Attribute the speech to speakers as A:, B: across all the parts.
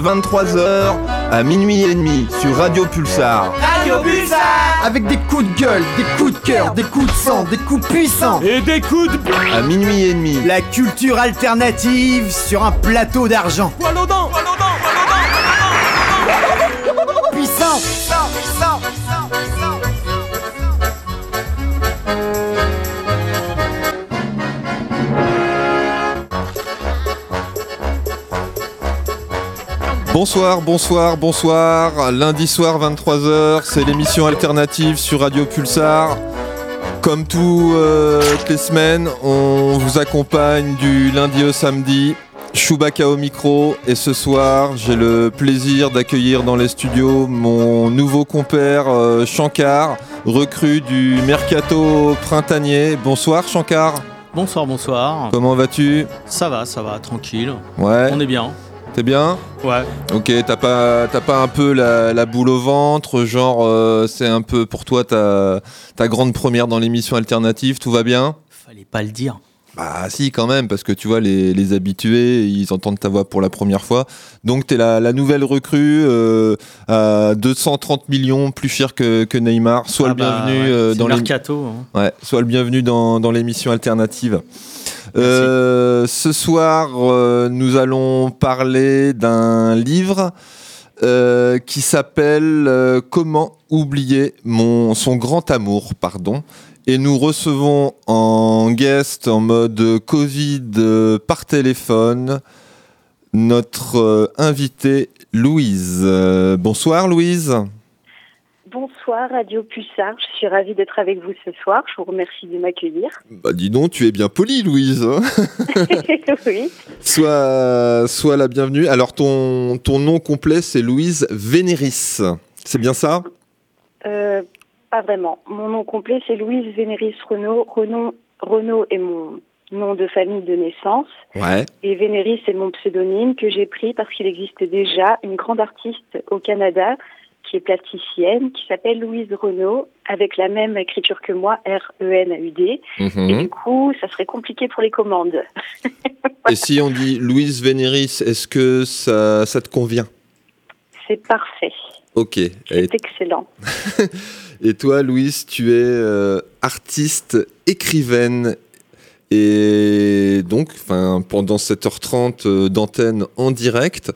A: lundi
B: de 23h à minuit et demi sur Radio Pulsar.
C: Radio Pulsar
A: Avec des coups de gueule, des coups de cœur, des coups de sang, des coups puissants
C: Et des coups de...
B: À minuit et demi.
A: La culture alternative sur un plateau d'argent.
C: Poil
B: Bonsoir, bonsoir, bonsoir. Lundi soir 23h, c'est l'émission alternative sur Radio Pulsar. Comme toutes les semaines, on vous accompagne du lundi au samedi. Chewbacca au micro et ce soir j'ai le plaisir d'accueillir dans les studios mon nouveau compère euh, Shankar, recrue du Mercato printanier. Bonsoir Shankar.
D: Bonsoir, bonsoir.
B: Comment vas-tu?
D: Ça va, ça va, tranquille.
B: Ouais.
D: On est bien.
B: T'es bien
D: Ouais.
B: Ok, t'as pas, t'as pas un peu la, la boule au ventre, genre euh, c'est un peu pour toi ta, ta grande première dans l'émission alternative, tout va bien
D: Fallait pas le dire.
B: Bah si quand même, parce que tu vois les, les habitués, ils entendent ta voix pour la première fois. Donc t'es la, la nouvelle recrue euh, à 230 millions, plus cher que, que Neymar. Sois
D: Ah
B: le
D: bah,
B: bienvenu
D: ouais,
B: euh,
D: c'est
B: dans
D: le
B: les...
D: mercato. hein.
B: Ouais, sois le bienvenu dans, dans l'émission alternative. Euh, ce soir, euh, nous allons parler d'un livre euh, qui s'appelle Comment oublier mon, son grand amour, pardon. Et nous recevons en guest, en mode Covid par téléphone, notre invitée Louise. Bonsoir Louise.
E: Bonsoir Radio Pulsar, je suis ravie d'être avec vous ce soir, je vous remercie de m'accueillir.
B: Bah dis donc, tu es bien polie Louise. hein
E: oui,
B: Sois, sois la bienvenue. Alors, ton, ton nom complet, c'est Louise Vénéris. C'est bien ça?
E: Euh, pas vraiment. Mon nom complet c'est Louise Vénéris Renaud. Renaud, Renaud est mon nom de famille de naissance
B: Ouais.
E: et Vénéris est mon pseudonyme que j'ai pris parce qu'il existe déjà une grande artiste au Canada qui est plasticienne, qui s'appelle Louise Renaud, avec la même écriture que moi, R-E-N-A-U-D. Et
B: Mhm.
E: du coup, ça serait compliqué pour les commandes.
B: Et si on dit Louise Vénéris, est-ce que ça, ça te convient?
E: C'est parfait.
B: Ok. Et,
E: C'est excellent.
B: et toi, Louise, tu es euh, artiste, écrivaine. Et donc, pendant 7h30 euh, d'antenne en direct,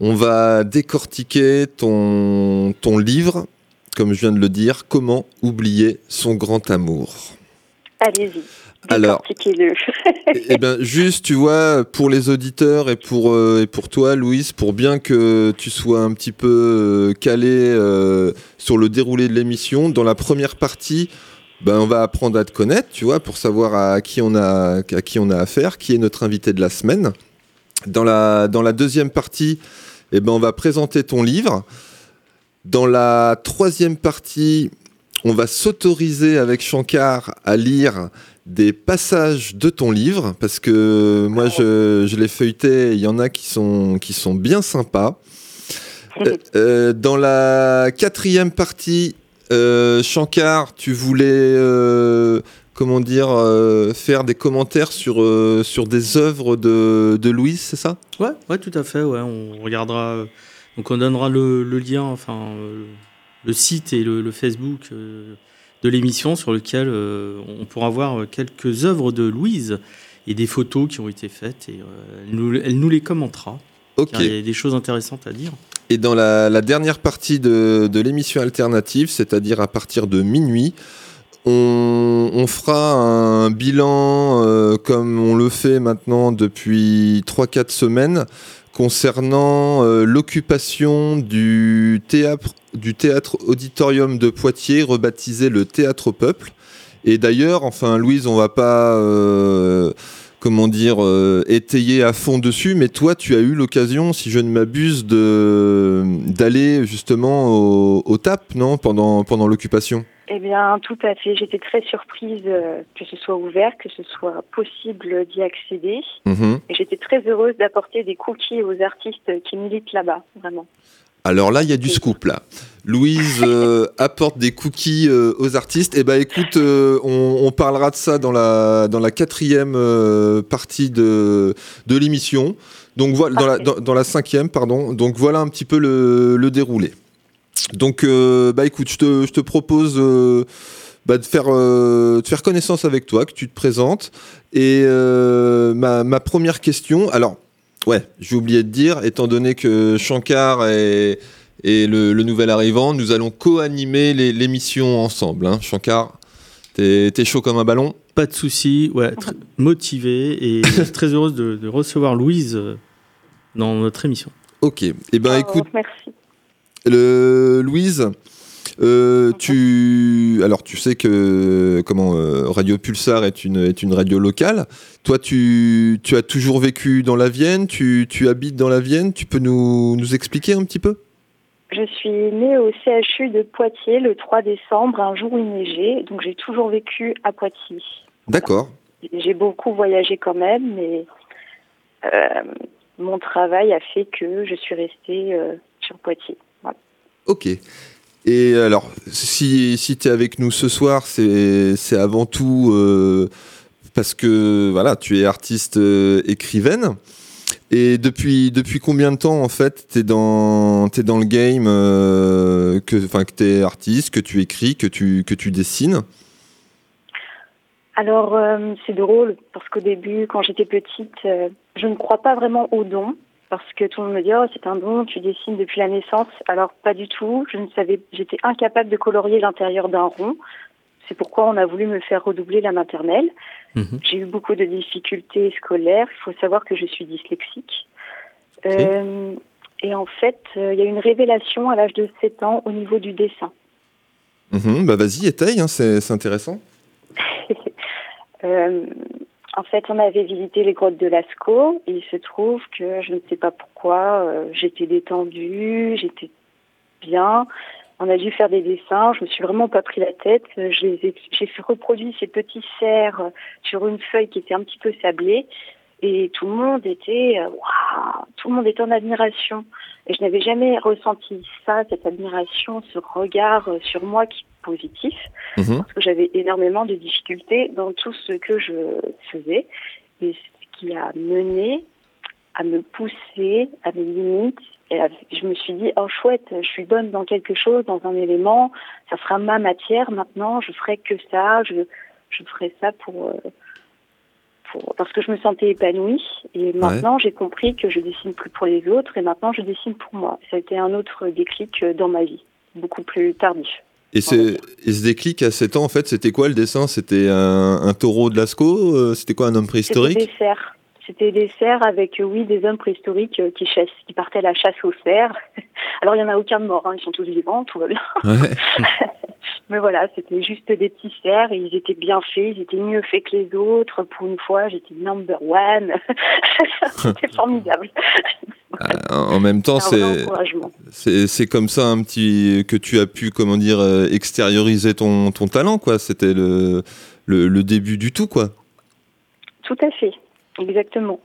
B: on va décortiquer ton, ton livre, comme je viens de le dire, Comment oublier son grand amour.
E: Allez-y.
B: Alors,
E: Décortiquez-le.
B: Eh bien, juste, tu vois, pour les auditeurs et pour, euh, et pour toi, Louise, pour bien que tu sois un petit peu euh, calé euh, sur le déroulé de l'émission, dans la première partie, ben, on va apprendre à te connaître, tu vois, pour savoir à qui on a, à qui on a affaire, qui est notre invité de la semaine. Dans la, dans la deuxième partie, eh ben, on va présenter ton livre. Dans la troisième partie, on va s'autoriser avec Shankar à lire des passages de ton livre, parce que moi je, je l'ai feuilleté, il y en a qui sont, qui sont bien sympas. Euh, euh, dans la quatrième partie, euh, Shankar, tu voulais, euh, comment dire, euh, faire des commentaires sur, euh, sur des œuvres de, de Louise, c'est ça?
D: Ouais, ouais, tout à fait. Ouais, on regardera. euh, Donc, on donnera le, le lien, enfin, euh, le site et le, le Facebook de l'émission sur lequel on pourra voir quelques œuvres de Louise et des photos qui ont été faites. Et elle, nous, elle nous les commentera.
B: Ok.
D: Il y a des choses intéressantes à dire.
B: Et dans la, la dernière partie de, de l'émission alternative, c'est-à-dire à partir de minuit, on, fera un bilan euh, comme on le fait maintenant depuis 3-4 semaines concernant euh, l'occupation du théâtre, du théâtre auditorium de Poitiers, rebaptisé le Théâtre Peuple. Et d'ailleurs, enfin Louise, on va pas... euh, comment dire, euh, étayer à fond dessus, mais toi, tu as eu l'occasion, si je ne m'abuse, d'aller justement au, au TAP, non, pendant, pendant l'occupation
E: Eh bien, tout à fait. J'étais très surprise euh, que ce soit ouvert, que ce soit possible d'y accéder.
B: Mhm.
E: Et j'étais très heureuse d'apporter des cookies aux artistes qui militent là-bas, vraiment.
B: Alors là, il y a du scoop là. Louise euh, apporte des cookies euh, aux artistes. Et ben écoute, euh, on, on parlera de ça dans la dans la quatrième partie de de l'émission. Donc voilà, dans la, dans la cinquième, pardon. Donc voilà un petit peu le, le déroulé. Donc euh, bah écoute, je te, je te propose euh, bah, de faire euh, de faire connaissance avec toi, que tu te présentes. Et euh, ma, ma première question, alors ouais, j'ai oublié de dire, étant donné que Shankar est le, le nouvel arrivant, nous allons co-animer l'émission ensemble. Hein. Shankar, t'es t'es chaud comme un ballon?
D: Pas de souci, ouais, motivé et très heureuse de, de recevoir Louise dans notre émission.
B: Ok. Et ben
E: Oh,
B: écoute,
E: merci.
B: Le, Louise, euh, tu alors tu sais que comment euh, Radio Pulsar est une est une radio locale. Toi, tu, tu as toujours vécu dans la Vienne. Tu, tu habites dans la Vienne. Tu peux nous, nous expliquer un petit peu?
E: Je suis née au CHU de Poitiers le 3 décembre, un jour où il neigeait, donc j'ai toujours vécu à Poitiers.
B: D'accord.
E: J'ai beaucoup voyagé quand même, mais euh, mon travail a fait que je suis restée sur Poitiers.
B: Ok. Et alors, si, si tu es avec nous ce soir, c'est avant tout euh, parce que voilà, tu es artiste euh, écrivaine. Et depuis, depuis combien de temps, en fait, tu es, dans le game, euh, que, que tu es artiste, que tu écris, que tu, que tu dessines?
E: Alors, c'est drôle, parce qu'au début, quand j'étais petite, je ne crois pas vraiment au don, parce que tout le monde me dit, oh, c'est un don, tu dessines depuis la naissance. Alors, pas du tout. Je ne savais, j'étais incapable de colorier l'intérieur d'un rond. C'est pourquoi on a voulu me faire redoubler la maternelle.
D: Mhm.
E: J'ai eu beaucoup de difficultés scolaires. Il faut savoir que je suis dyslexique. Euh, et en fait, euh, il y a eu une révélation à l'âge de 7 ans au niveau du dessin.
B: Mhm, Bah vas-y, étaye, hein, c'est c'est intéressant.
E: Euh, en fait, on avait visité les grottes de Lascaux et il se trouve que je ne sais pas pourquoi, euh, j'étais détendue, j'étais bien. On a dû faire des dessins, je me suis vraiment pas pris la tête. Euh, J'ai fait reproduire ces petits cerfs euh, sur une feuille qui était un petit peu sablée et tout le monde était, waouh, tout le monde était en admiration. Et je n'avais jamais ressenti ça, cette admiration, ce regard sur moi qui positif
B: Mhm.
E: parce que j'avais énormément de difficultés dans tout ce que je faisais et ce qui a mené à me pousser à mes limites. Et à- je me suis dit oh chouette je suis bonne dans quelque chose dans un élément ça sera ma matière maintenant je ferai que ça je je ferai ça pour, euh, pour parce que je me sentais épanouie. Et maintenant j'ai compris que je dessine plus pour les autres et maintenant je dessine pour moi. Ça a été un autre déclic euh, dans ma vie beaucoup plus tardif
B: Et, c'est- et ce déclic à 7 ans, en fait, c'était quoi le dessin? C'était un, un taureau de Lascaux euh, C'était quoi un homme préhistorique?
E: des cerfs. C'était des cerfs avec, euh, oui, des hommes préhistoriques euh, qui, chassent, qui partaient à la chasse aux cerfs. Alors, il n'y en a aucun de mort, hein, ils sont tous vivants, tout va bien.
B: Ouais.
E: Mais voilà, c'était juste des petits cerfs et ils étaient bien faits, ils étaient mieux faits que les autres. Pour une fois, j'étais number one. c'était formidable.
B: Ah, En même temps, c'est c'est comme ça un petit que tu as pu comment dire euh, extérioriser ton, ton talent quoi. C'était le, le le début du tout quoi.
E: Tout à fait, exactement.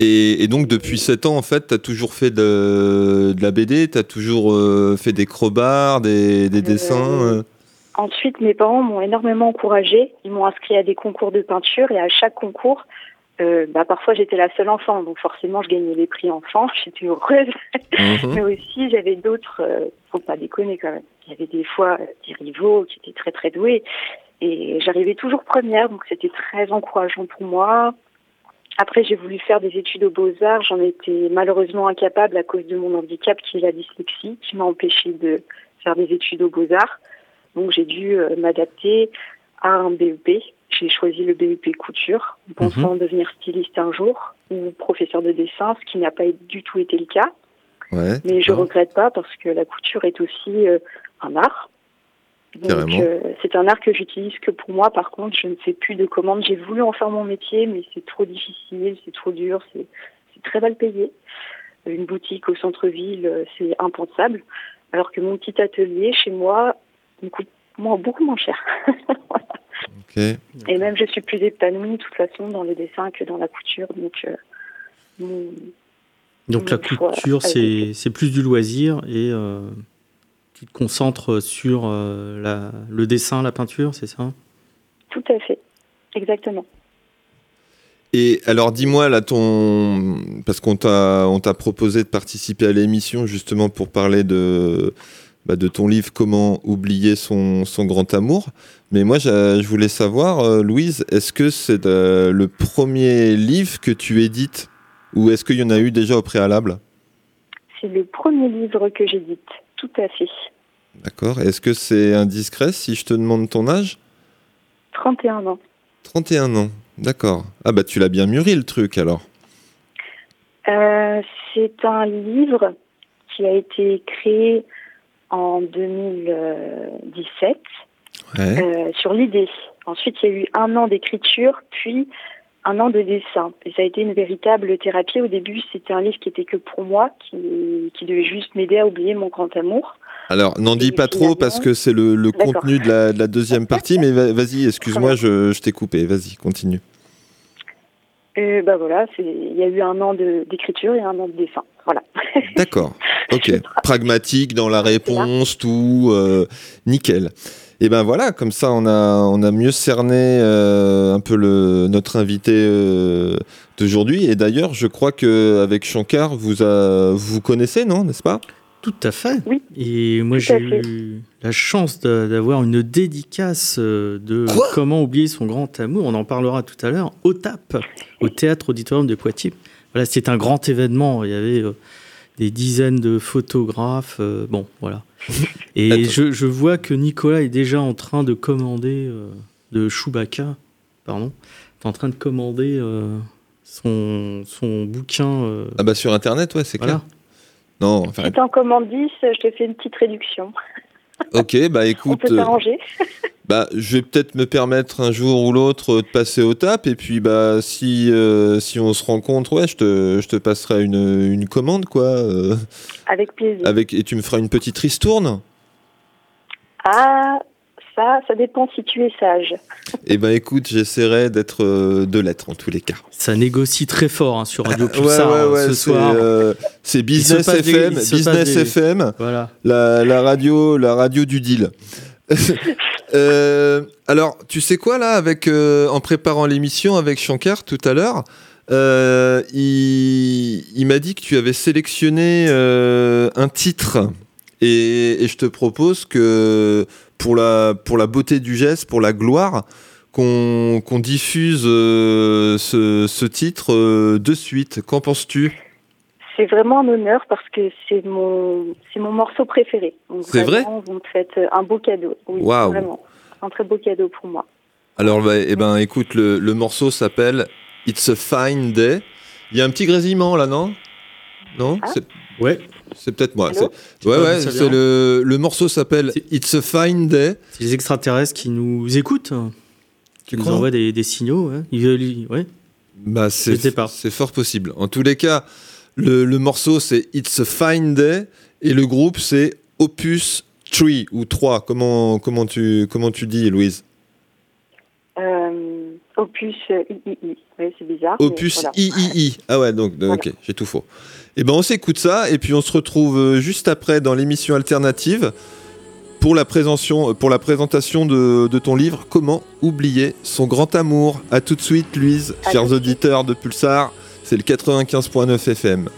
B: Et, et donc depuis 7 ans en fait, tu as toujours fait de, de la BD, tu as toujours euh, fait des crobards, des, des
E: Euh,
B: dessins. euh?
E: Ensuite, mes parents m'ont énormément encouragée. Ils m'ont inscrit à des concours de peinture et à chaque concours, bah, parfois j'étais la seule enfant, donc forcément je gagnais les prix enfants. J'étais heureuse.
B: Mhm.
E: Mais aussi, j'avais d'autres, faut pas déconner quand même. Il y avait des fois des rivaux qui étaient très très doués. Et j'arrivais toujours première, donc c'était très encourageant pour moi. Après, j'ai voulu faire des études aux beaux-arts. J'en étais malheureusement incapable à cause de mon handicap qui est la dyslexie, qui m'a empêché de faire des études aux beaux-arts. Donc j'ai dû euh, m'adapter à un BEP. J'ai choisi le BEP couture, en pensant devenir styliste un jour ou professeur de dessin, ce qui n'a pas du tout été le cas.
B: Ouais.
E: Mais je
B: d'accord.
E: regrette pas parce que la couture est aussi euh, un art. Donc euh, c'est un art que j'utilise que pour moi. Par contre, je ne fais plus de commandes. J'ai voulu en faire mon métier, mais c'est trop difficile, c'est trop dur, c'est très mal payé. Une boutique au centre-ville, euh, c'est impensable. Alors que mon petit atelier chez moi me coûte moins, beaucoup moins cher. Et même je suis plus épanouie de toute façon dans les dessins que dans la couture. Donc euh, mon-
D: Donc la couture, c'est c'est plus du loisir et euh, tu te concentres sur euh, la, le dessin, la peinture, c'est ça?
E: Tout à fait. Exactement.
B: Et alors dis-moi là ton parce qu'on t'a on t'a proposé de participer à l'émission justement pour parler de bah, de ton livre Comment oublier son, son grand amour. Mais moi je voulais savoir euh, Louise, est-ce que c'est euh, le premier livre que tu édites ou est-ce qu'il y en a eu déjà au préalable?
E: C'est le premier livre que j'édite. Tout à fait.
B: D'accord. Est-ce que c'est indiscret si je te demande ton âge?
E: 31 ans.
B: 31 ans. D'accord. Ah bah tu l'as bien mûri le truc alors.
E: Euh, c'est un livre qui a été créé en 2017
B: Ouais.
E: euh, sur l'idée. Ensuite, il y a eu un an d'écriture, puis un an de dessin. Et ça a été une véritable thérapie. Au début, c'était un livre qui était que pour moi, qui, qui devait juste m'aider à oublier mon grand amour.
B: Alors, n'en dis pas trop parce que c'est le, contenu de la, de la deuxième partie, mais va- vas-y, excuse-moi, je, je t'ai coupé. Vas-y, continue.
E: Et bah voilà, il y a eu un an de- d'écriture et un an de dessin. Voilà.
B: D'accord, ok. Pragmatique dans la réponse, tout, euh, nickel. Et ben voilà, comme ça, on a, on a mieux cerné euh, un peu le, notre invité euh, d'aujourd'hui. Et d'ailleurs, je crois qu'avec Shankar, vous, a, vous connaissez, non N'est-ce pas?
D: Tout à fait.
E: Oui.
D: Et moi, j'ai eu la chance d'avoir une dédicace euh, de
B: Quoi?
D: Comment oublier son grand amour. On en parlera tout à l'heure au TAP, au Théâtre Auditorium de Poitiers. Voilà, c'est un grand événement. Il y avait euh, des dizaines de photographes. euh, bon, voilà. Et je, je vois que Nicolas est déjà en train de commander euh, de Chewbacca, pardon, est en train de commander euh, son, son bouquin. euh,
B: Ah bah sur Internet, ouais, c'est clair. Non, enfin,
E: Si t'es en commande 10, je te fais une petite réduction.
B: ok, bah
E: On
B: écoute...
E: peut
B: euh,
E: s'arranger.
B: Bah, je vais peut-être me permettre un jour ou l'autre de passer au tap et puis bah si euh, si on se rencontre, ouais, je te je te passerai une, une commande quoi, euh,
E: Avec plaisir.
B: avec et tu me feras une petite ristourne.
E: Ah, ça, ça dépend si tu es sage.
B: Et ben écoute, j'essaierai d'être euh, de l'être en tous les cas.
D: Ça négocie très fort hein, sur Radio
B: ouais
D: Pulsar
B: ouais
D: hein,
B: ouais,
D: ce
B: c'est
D: soir.
B: euh, c'est Business
D: des-
B: FM, Business
D: des-
B: FM,
D: Voilà.
B: la, la radio la radio du deal. Euh, alors, tu sais quoi là, avec euh, en préparant l'émission avec Shankar tout à l'heure, euh, il, il m'a dit que tu avais sélectionné euh, un titre et, et je te propose que pour la pour la beauté du geste, pour la gloire, qu'on qu'on diffuse euh, ce, ce titre euh, de suite. Qu'en penses-tu?
E: C'est vraiment un honneur parce que c'est mon, c'est mon morceau préféré.
B: C'est vrai
E: Vous me faites un beau cadeau. Oui,
B: Waouh.
E: vraiment. Un très beau cadeau pour moi.
B: Alors, bah, eh ben, écoute, le, le morceau s'appelle It's a Fine Day. Il y a un petit grésillement là, non? Non?
E: Ah.
B: C'est-
D: Ouais,
B: C'est peut-être moi. Ouais, ouais, c'est le, le morceau s'appelle It's a Fine Day.
D: c'est les extraterrestres qui nous écoutent, qui nous envoient des, des signaux. ouais. Ils ouais.
B: Bah, c'est,
D: Je sais pas.
B: c'est fort possible. En tous les cas, le, le morceau c'est It's a Fine Day et le groupe c'est Opus 3 ou 3. Comment, comment, tu, comment tu dis, Louise?
E: Euh, opus euh, III. Oui, c'est bizarre.
B: Opus
E: voilà.
B: III. Ah ouais, donc
E: Voilà.
B: ok, j'ai tout faux. Et ben on s'écoute ça et puis on se retrouve euh, juste après dans l'émission alternative pour la présentation, pour la présentation de, de ton livre Comment oublier son grand amour. À tout de suite, Louise, chers auditeurs de Pulsar. C'est le 95.9 FM.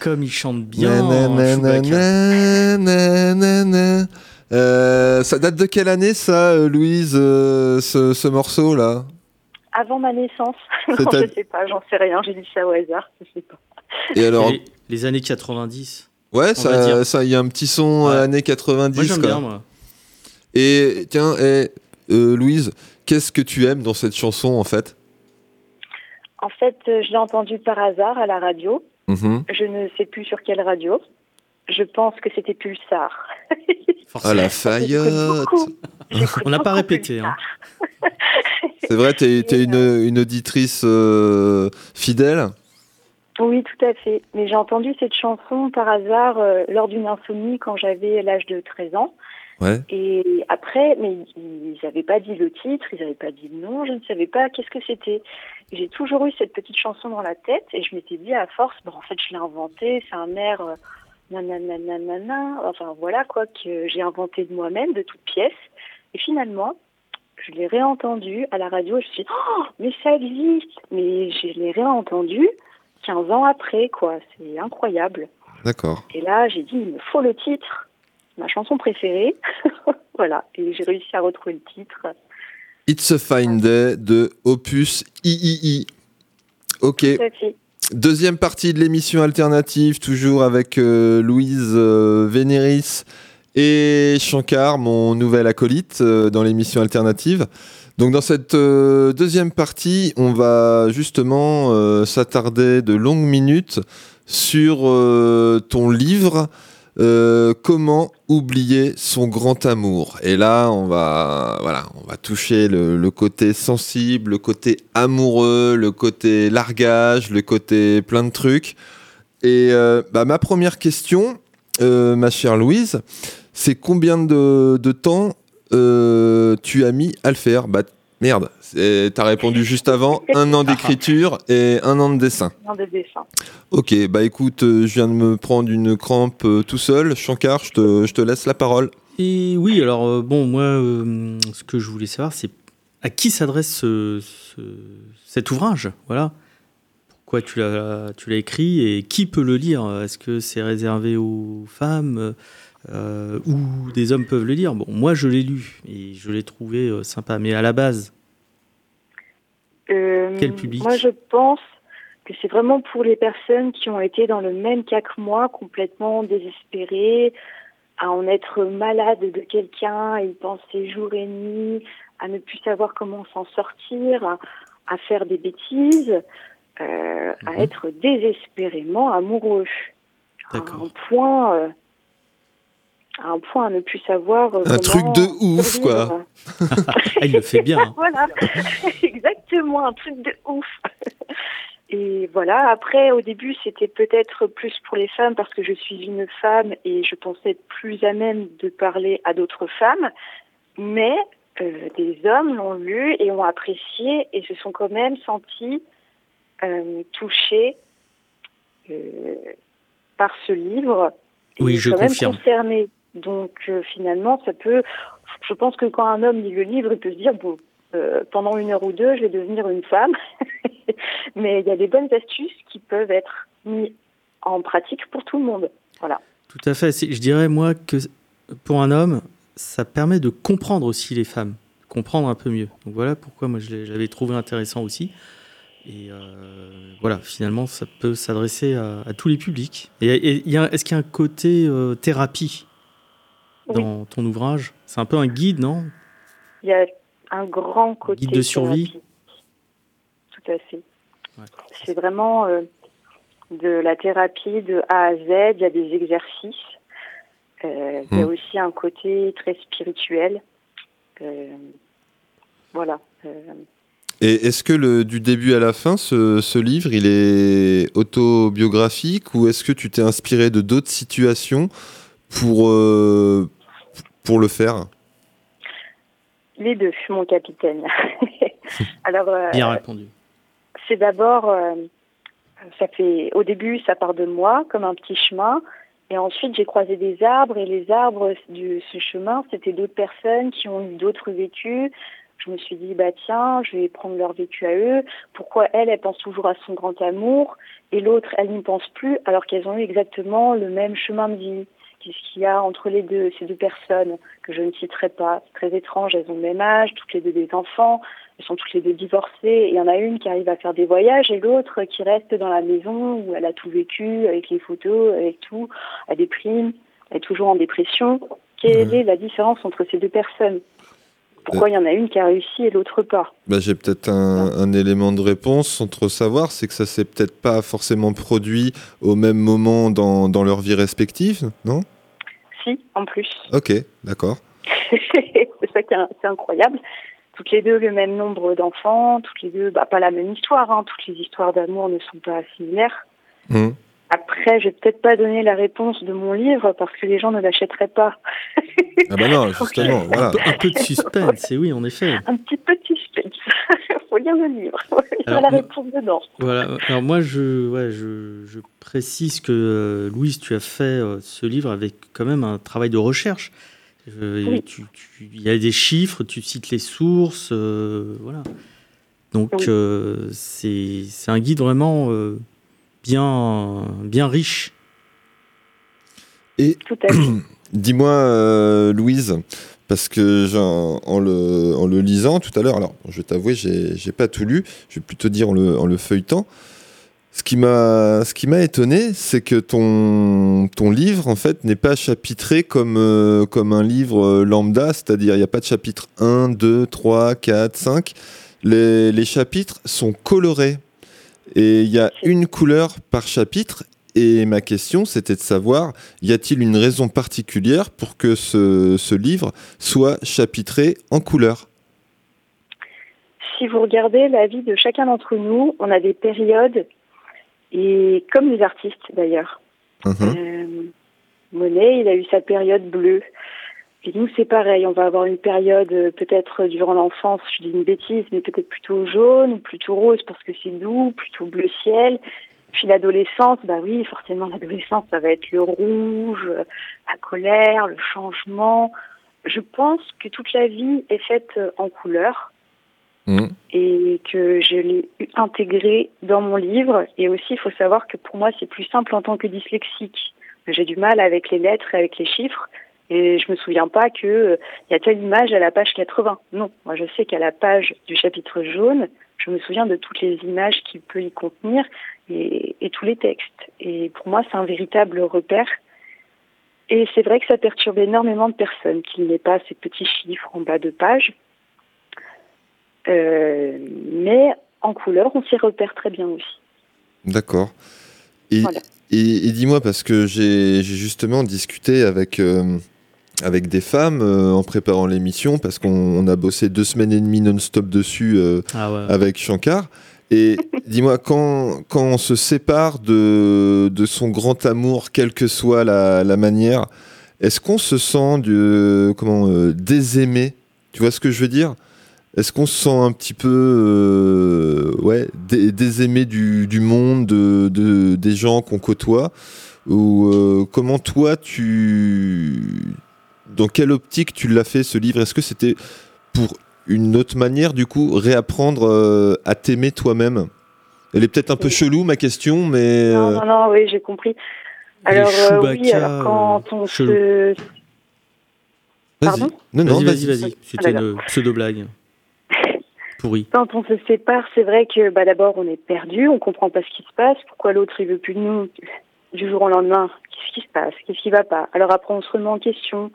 D: Comme il chante bien.
B: Nanana. Euh, ça date de quelle année ça, euh, Louise, euh, ce, ce morceau-là?
E: Avant ma naissance. non,
B: à-
E: je sais pas, j'en sais rien, j'ai dit ça au hasard, je sais pas.
B: Et alors,
D: Les, les années 90.
B: ouais, ça, il y a un petit son
D: Ouais.
B: années 90.
D: Moi j'aime bien moi.
B: Et tiens, eh, euh, Louise, qu'est-ce que tu aimes dans cette chanson en fait?
E: En fait, euh, je l'ai entendu par hasard à la radio.
B: Mhm.
E: Je ne sais plus sur quelle radio. Je pense que c'était Pulsar.
B: Ah la faillotte
D: On n'a pas répété. Hein.
B: C'est vrai, t'es es une, une auditrice euh, fidèle
E: Oui, tout à fait. Mais j'ai entendu cette chanson par hasard euh, lors d'une insomnie quand j'avais l'âge de 13 ans.
B: Ouais.
E: Et après, mais ils n'avaient pas dit le titre, ils n'avaient pas dit le nom, je ne savais pas qu'est-ce que c'était. J'ai toujours eu cette petite chanson dans la tête et je m'étais dit à force, bon en fait je l'ai inventée, c'est un air euh, nanananana, enfin voilà quoi, que j'ai inventé de moi-même, de toute pièce. Et finalement, je l'ai réentendu à la radio, je me suis dit, oh, mais ça existe Mais je l'ai réentendu 15 ans après, quoi, c'est incroyable.
B: D'accord.
E: Et là, j'ai dit, il me faut le titre, ma chanson préférée. voilà, et j'ai réussi à retrouver le titre.
B: It's a Fine Day de Opus III. Ok. Deuxième partie de l'émission alternative, toujours avec euh, Louise euh, Vénéris et Shankar, mon nouvel acolyte euh, dans l'émission alternative. Donc dans cette euh, deuxième partie, on va justement s'attarder de longues minutes sur ton livre euh, Comment oublier son grand amour? Et là, on va voilà, on va toucher le, côté sensible, le côté amoureux, le côté largage, le côté plein de trucs. Et euh, bah, ma première question, euh, ma chère Louise, c'est combien de, temps tu as mis à le faire? Bah merde, c'est- t'as répondu juste avant, un an d'écriture et un an de dessin.
E: Nom de dessin.
B: Ok, bah écoute, euh, je viens de me prendre une crampe euh, tout seul. Shankar, je te, je te laisse la parole.
D: Et oui, alors euh, bon, moi, euh, ce que je voulais savoir, c'est à qui s'adresse ce- ce- cet ouvrage Voilà. Pourquoi tu l'as tu l'as écrit et qui peut le lire? Est-ce que c'est réservé aux femmes? Euh, ou des hommes peuvent le lire Bon, moi, je l'ai lu et je l'ai trouvé euh, sympa. Mais à la base,
E: Euh,
D: Quel public
E: Moi, je pense que c'est vraiment pour les personnes qui ont été dans le même cas que moi, complètement désespérées, à en être malade de quelqu'un, et y penser jour et nuit, à ne plus savoir comment s'en sortir, à, à faire des bêtises, euh, à
D: Mhm.
E: être désespérément amoureux. À
D: D'accord.
E: un point, à un point à ne plus savoir. euh,
B: Un truc de ouf,
E: survivre.
D: ah, il le fait bien. hein.
E: voilà, exactement, un truc de ouf. Et voilà, après, au début, c'était peut-être plus pour les femmes parce que je suis une femme et je pensais être plus à même de parler à d'autres femmes. Mais euh, des hommes l'ont lu et ont apprécié et se sont quand même sentis euh, touchés euh, par ce livre. Et
D: Oui, je
E: quand même
D: confirme.
E: concernés. Donc euh, finalement, ça peut. Je pense que quand un homme lit le livre, il peut se dire bon, euh, pendant une heure ou deux, je vais devenir une femme. Mais il y a des bonnes astuces qui peuvent être mises en pratique pour tout le monde. Voilà.
D: Tout à fait. Je dirais, moi, que pour un homme, ça permet de comprendre aussi les femmes, comprendre un peu mieux. Donc voilà pourquoi moi je l'avais trouvé intéressant aussi. Et euh, voilà, finalement, ça peut s'adresser à, tous les publics. Et, et est-ce qu'il y a un côté thérapie dans ton ouvrage C'est un peu un guide, non?
E: Il y a un grand côté
D: Guide de survie.
E: thérapie. Tout à fait.
D: Ouais.
E: C'est vraiment euh, de la thérapie de A à Z. Il y a des exercices. Euh, Il y a
B: Hmm.
E: aussi un côté très spirituel. Euh, voilà. Euh,
B: Et est-ce que le, du début à la fin, ce, ce livre, il est autobiographique ou est-ce que tu t'es inspiré de d'autres situations pour, euh, pour le faire
E: les deux, mon capitaine. Alors, euh,
D: Bien répondu.
E: c'est d'abord, euh, ça fait, au début, ça part de moi, comme un petit chemin. Et ensuite, j'ai croisé des arbres, et les arbres de ce chemin, c'était d'autres personnes qui ont eu d'autres vécus, Je me suis dit, bah tiens, je vais prendre leur vécu à eux. Pourquoi elle, elle pense toujours à son grand amour et l'autre, elle n'y pense plus alors qu'elles ont eu exactement le même chemin de vie Qu'est-ce qu'il y a entre les deux, ces deux personnes que je ne citerai pas. C'est très étrange, elles ont le même âge, toutes les deux des enfants, elles sont toutes les deux divorcées. Et il y en a une qui arrive à faire des voyages et l'autre qui reste dans la maison où elle a tout vécu, avec les photos, avec tout, elle déprime, elle est toujours en dépression. Quelle est la différence entre ces deux personnes? Pourquoi il y en a une qui a réussi et l'autre pas?
B: Bah, J'ai peut-être un, un élément de réponse sans trop savoir, c'est que ça s'est peut-être pas forcément produit au même moment dans, dans leur vie respective, non?
E: En plus.
B: Ok, d'accord.
E: c'est ça qui est, incroyable. Toutes les deux le même nombre d'enfants, toutes les deux, bah, pas la même histoire, hein. toutes les histoires d'amour ne sont pas similaires.
B: Hum.
E: Après, je vais peut-être pas donner la réponse de mon livre parce que les gens ne l'achèteraient pas.
B: Ah bah non, justement, voilà.
D: Un peu, un peu de suspense, et oui, en effet.
E: Un petit peu de suspense. Faut lire le livre. Il y a la réponse dedans.
D: Voilà. Alors moi, je, ouais, je, je précise que euh, Louise, tu as fait euh, ce livre avec quand même un travail de recherche. Euh,
E: Oui.
D: Il y a des chiffres, tu cites les sources, euh, voilà. Donc
E: Oui.
D: euh, c'est c'est un guide vraiment euh, bien bien riche.
B: Et dis-moi, euh, Louise, parce que j'en- en le, en le lisant tout à l'heure, alors je vais t'avouer, j'ai pas tout lu, je vais plutôt dire en le, en le feuilletant. Ce qui m'a, ce qui m'a étonné, c'est que ton, ton livre, en fait, n'est pas chapitré comme, euh, comme un livre euh, lambda, c'est-à-dire il n'y a pas de chapitre 1, 2, 3, 4, 5. Les, les chapitres sont colorés. Et il y a une couleur par chapitre. Et ma question, c'était de savoir, y a-t-il une raison particulière pour que ce, ce livre soit chapitré en couleur?
E: Si vous regardez la vie de chacun d'entre nous, on a des périodes, et comme les artistes d'ailleurs.
B: Mhm.
E: Euh, Monet, il a eu sa période bleue. Nous, c'est pareil. On va avoir une période, euh, peut-être durant l'enfance, je dis une bêtise, mais peut-être plutôt jaune ou plutôt rose parce que c'est doux, plutôt bleu ciel. Puis l'adolescence, bah oui, forcément, l'adolescence, ça va être le rouge, la colère, le changement. Je pense que toute la vie est faite euh, en couleurs
B: Mhm.
E: et que je l'ai intégré dans mon livre. Et aussi, il faut savoir que pour moi, c'est plus simple en tant que dyslexique. J'ai du mal avec les lettres et avec les chiffres. Et je me souviens pas que euh, il y a telle image à la page 80. Non, moi je sais qu'à la page du chapitre jaune, je me souviens de toutes les images qu'il peut y contenir et, et tous les textes. Et pour moi, c'est un véritable repère. Et c'est vrai que ça perturbe énormément de personnes qu'il n'ait pas ces petits chiffres en bas de page. Euh, mais en couleur, on s'y repère très bien aussi.
B: D'accord. Et,
E: Voilà.
B: et- et dis-moi, parce que j'ai j'ai justement discuté avec, euh, avec des femmes euh, en préparant l'émission, parce qu'on on a bossé deux semaines et demie non-stop dessus euh,
D: Ah ouais.
B: avec Shankar. Et dis-moi, quand, quand on se sépare de, de son grand amour, quelle que soit la, la manière, est-ce qu'on se sent du, comment, euh, désaimé? Tu vois ce que je veux dire? Est-ce qu'on se sent un petit peu euh, ouais, dé- désaimé du, du monde, de, de- des gens qu'on côtoie? Ou euh, comment toi, tu. Dans quelle optique tu l'as fait ce livre? Est-ce que c'était pour une autre manière, du coup, réapprendre euh, à t'aimer toi-même? Elle est peut-être un peu
E: Oui.
B: chelou, ma question, mais.
E: Non,
B: euh,
E: non, non, oui, j'ai compris. Alors, euh, oui, alors quand on
D: chelou.
E: se.
B: vas-y.
E: Pardon?
B: Non, non,
D: Vas-y, vas-y, vas-y. C'était
E: Ah,
D: une pseudo-blague. Pourri.
E: Quand on se sépare, c'est vrai que bah, d'abord on est perdu, on comprend pas ce qui se passe, pourquoi l'autre il veut plus de nous? Du jour au lendemain, qu'est-ce qui se passe, qu'est-ce qui va pas? Alors après on se remet en question.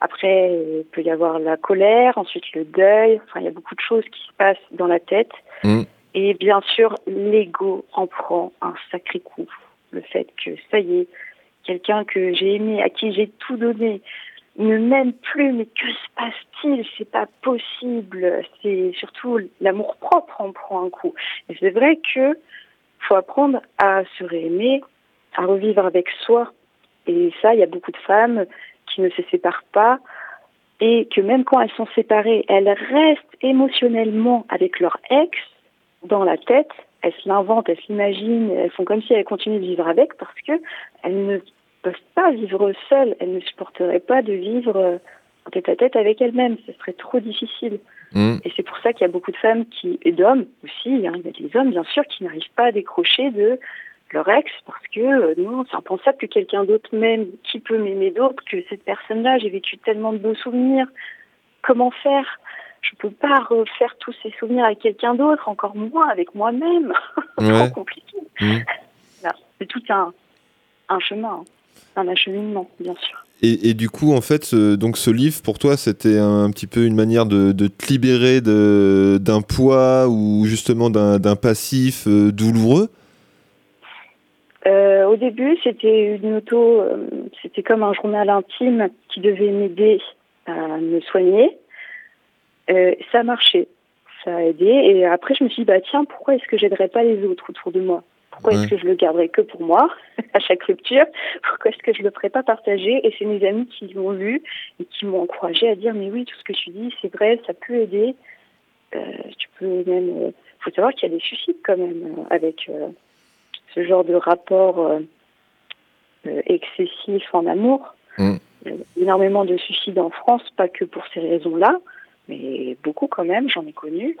E: Après il peut y avoir la colère, ensuite le deuil. Enfin il y a beaucoup de choses qui se passent dans la tête.
B: Mm.
E: Et bien sûr l'ego en prend un sacré coup. Le fait que ça y est, quelqu'un que j'ai aimé, à qui j'ai tout donné, ne m'aime plus, mais que se passe-t-il? C'est pas possible. C'est surtout l'amour propre en prend un coup. Et c'est vrai que faut apprendre à se réaimer, à revivre avec soi. Et ça, il y a beaucoup de femmes qui ne se séparent pas et que même quand elles sont séparées, elles restent émotionnellement avec leur ex dans la tête. Elles se l'inventent, elles s'imaginent, elles font comme si elles continuaient de vivre avec parce que elles ne peuvent pas vivre seules. Elles ne supporteraient pas de vivre euh, en tête à tête avec elles-mêmes. Ce serait trop difficile.
B: Mm.
E: Et c'est pour ça qu'il y a beaucoup de femmes qui, et d'hommes aussi, hein, il y a des hommes bien sûr, qui n'arrivent pas à décrocher de leur ex parce que euh, non, c'est impensable que quelqu'un d'autre m'aime. Qui peut m'aimer d'autre que cette personne-là J'ai vécu tellement de beaux souvenirs. Comment faire? Je peux pas refaire tous ces souvenirs avec quelqu'un d'autre, encore moins avec moi-même. c'est
B: Ouais.
E: trop compliqué.
B: Mm.
E: Voilà. C'est tout un, un chemin, hein. un acheminement, bien sûr.
B: Et, et du coup, en fait, ce, donc ce livre, pour toi, c'était un, petit peu une manière de, de te libérer de- d'un poids ou justement d'un d'un passif euh, douloureux?
E: Euh, au début, c'était une auto, euh, c'était comme un journal intime qui devait m'aider à me soigner. Euh, ça a marché, ça a aidé. Et après, je me suis dit, bah tiens, pourquoi est-ce que j'aiderais pas les autres autour de moi? Pourquoi
B: Ouais.
E: est-ce que je le garderais que pour moi à chaque rupture? Pourquoi est-ce que je le ferais pas partager? Et c'est mes amis qui l'ont vu et qui m'ont encouragé à dire, mais oui, tout ce que tu dis, c'est vrai, ça peut aider. Euh, tu peux même, euh, faut savoir qu'il y a des suicides quand même euh, avec. Euh, ce genre de rapport euh, euh, excessif en amour.
B: Mm.
E: A énormément de suicides en France, pas que pour ces raisons-là, mais beaucoup quand même, j'en ai connu.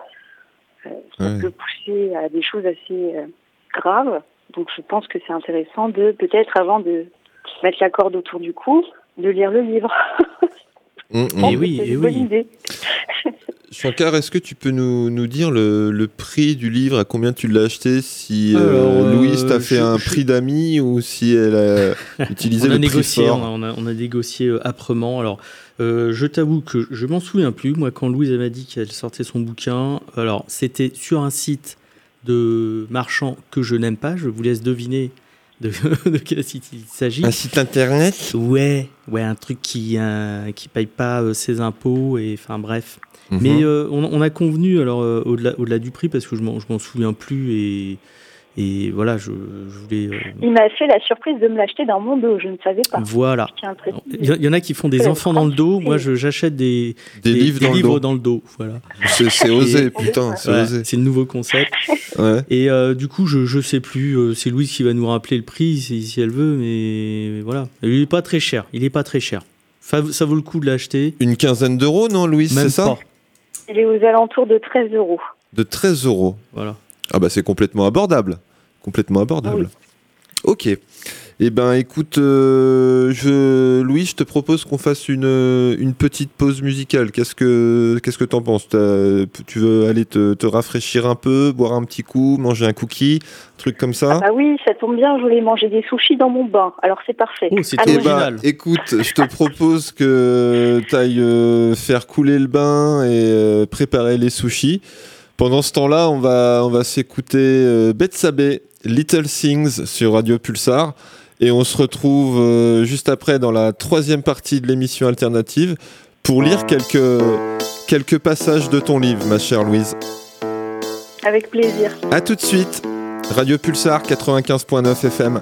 E: Euh, ça
B: Ouais.
E: peut pousser à des choses assez euh, graves. Donc je pense que c'est intéressant de, peut-être avant de mettre la corde autour du cou, de lire le livre.
B: Mm, mm.
E: pense
D: Et oui,
E: c'est
D: et
E: une bonne
D: oui.
E: idée.
B: Shankar, est-ce que tu peux nous, nous dire le, le prix du livre, à combien tu l'as acheté Si euh,
D: Alors, euh,
B: Louise t'a fait
D: je-
B: un
D: je-
B: prix d'amis ou si elle a utilisé
D: on a
B: le prix
D: négocié, on
B: fort
D: a, on a- on a négocié euh, âprement. Alors, euh, je t'avoue que je m'en souviens plus. Moi, quand Louise m'a dit qu'elle sortait son bouquin, alors c'était sur un site de marchand que je n'aime pas. Je vous laisse deviner de, de quel site il s'agit.
B: Un site internet?
D: Ouais, ouais, un truc qui euh, qui paye pas euh, ses impôts et enfin bref.
B: Mhm.
D: Mais euh, on, on a convenu alors euh, au-delà au-delà du prix parce que je m'en je m'en souviens plus et et voilà, je, je voulais euh,
E: Il m'a fait la surprise de me l'acheter dans mon dos, je ne savais pas.
D: voilà. Il y, en a qui font des enfants dans le dos. Moi, je- j'achète des,
B: Des, livres dans le dos.
D: dans le dos. Voilà.
B: C'est c'est osé,
D: Et-
B: putain, c'est
D: Ouais,
B: osé.
D: c'est le nouveau concept.
B: Ouais.
D: Et euh, du coup, je, je sais plus. euh, c'est Louise qui va nous rappeler le prix si, si elle veut, mais voilà. Il est pas très cher. Il est pas très cher. Ça, ça vaut le coup de l'acheter.
B: Une quinzaine d'euros, non, Louise,
D: Même
B: c'est ça
D: pas.
E: Il est aux alentours de 13 euros.
B: De 13 euros.
D: Voilà.
B: Ah bah c'est complètement abordable. Complètement abordable. Ok. Eh ben écoute, euh, je... Louis, je te propose qu'on fasse une, euh, une petite pause musicale. Qu'est-ce que qu'est-ce que t'en penses? Tu veux aller te, te rafraîchir un peu, boire un petit coup, manger un cookie, un truc comme ça?
E: Ah oui, ça tombe bien, je voulais manger des sushis dans mon bain. Alors c'est parfait.
D: Oh, c'est original.
B: écoute, je te propose que tu ailles faire couler le bain et euh, préparer les sushis. Pendant ce temps-là, on va, on va s'écouter euh, Betsabé, Little Things sur Radio Pulsar. Et on se retrouve euh, juste après dans la troisième partie de l'émission alternative pour lire quelques, quelques passages de ton livre, ma chère Louise.
E: Avec plaisir.
B: A tout de suite, Radio Pulsar 95.9 FM.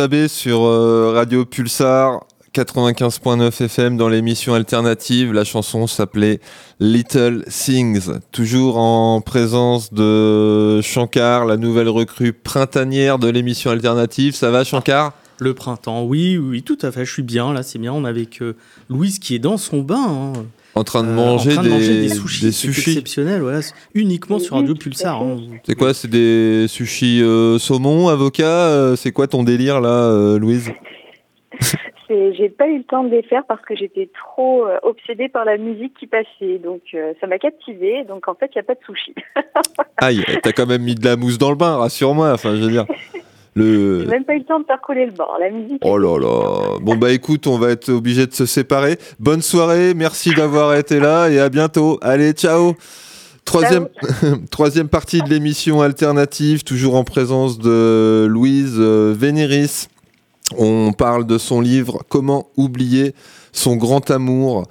B: Betsabé sur euh, Radio Pulsar 95.9 FM dans l'émission alternative. La chanson s'appelait Little Things. Toujours en présence de Shankar, la nouvelle recrue printanière de l'émission alternative. Ça va Shankar?
D: Le printemps, oui, oui, tout à fait. Je suis bien là, c'est bien. On est avec euh, Louise qui est dans son bain. hein.
B: En train de
D: Euh,
B: manger,
D: en train
B: des,
D: de manger des sushis.
B: des sushis.
D: exceptionnel, voilà. Uniquement sur Radio Pulsar. hein.
B: C'est quoi C'est des sushis euh, saumon, avocat euh, C'est quoi ton délire là, euh, Louise?
E: C'est- J'ai pas eu le temps de les faire parce que j'étais trop euh, obsédée par la musique qui passait. Donc euh, ça m'a captivée. Donc en fait, il n'y a pas de sushi.
B: Aïe, t'as quand même mis de la mousse dans le bain, rassure-moi. Enfin, je veux dire. Le...
E: J'ai même pas eu le temps de faire couler le bord. La musique.
B: Oh là là. Bon bah écoute, on va être obligé de se séparer. Bonne soirée, merci d'avoir été là et à bientôt. Allez, ciao. Troisième, troisième partie de l'émission alternative, toujours en présence de Louise euh, Vénéris. On parle de son livre Comment oublier son grand amour.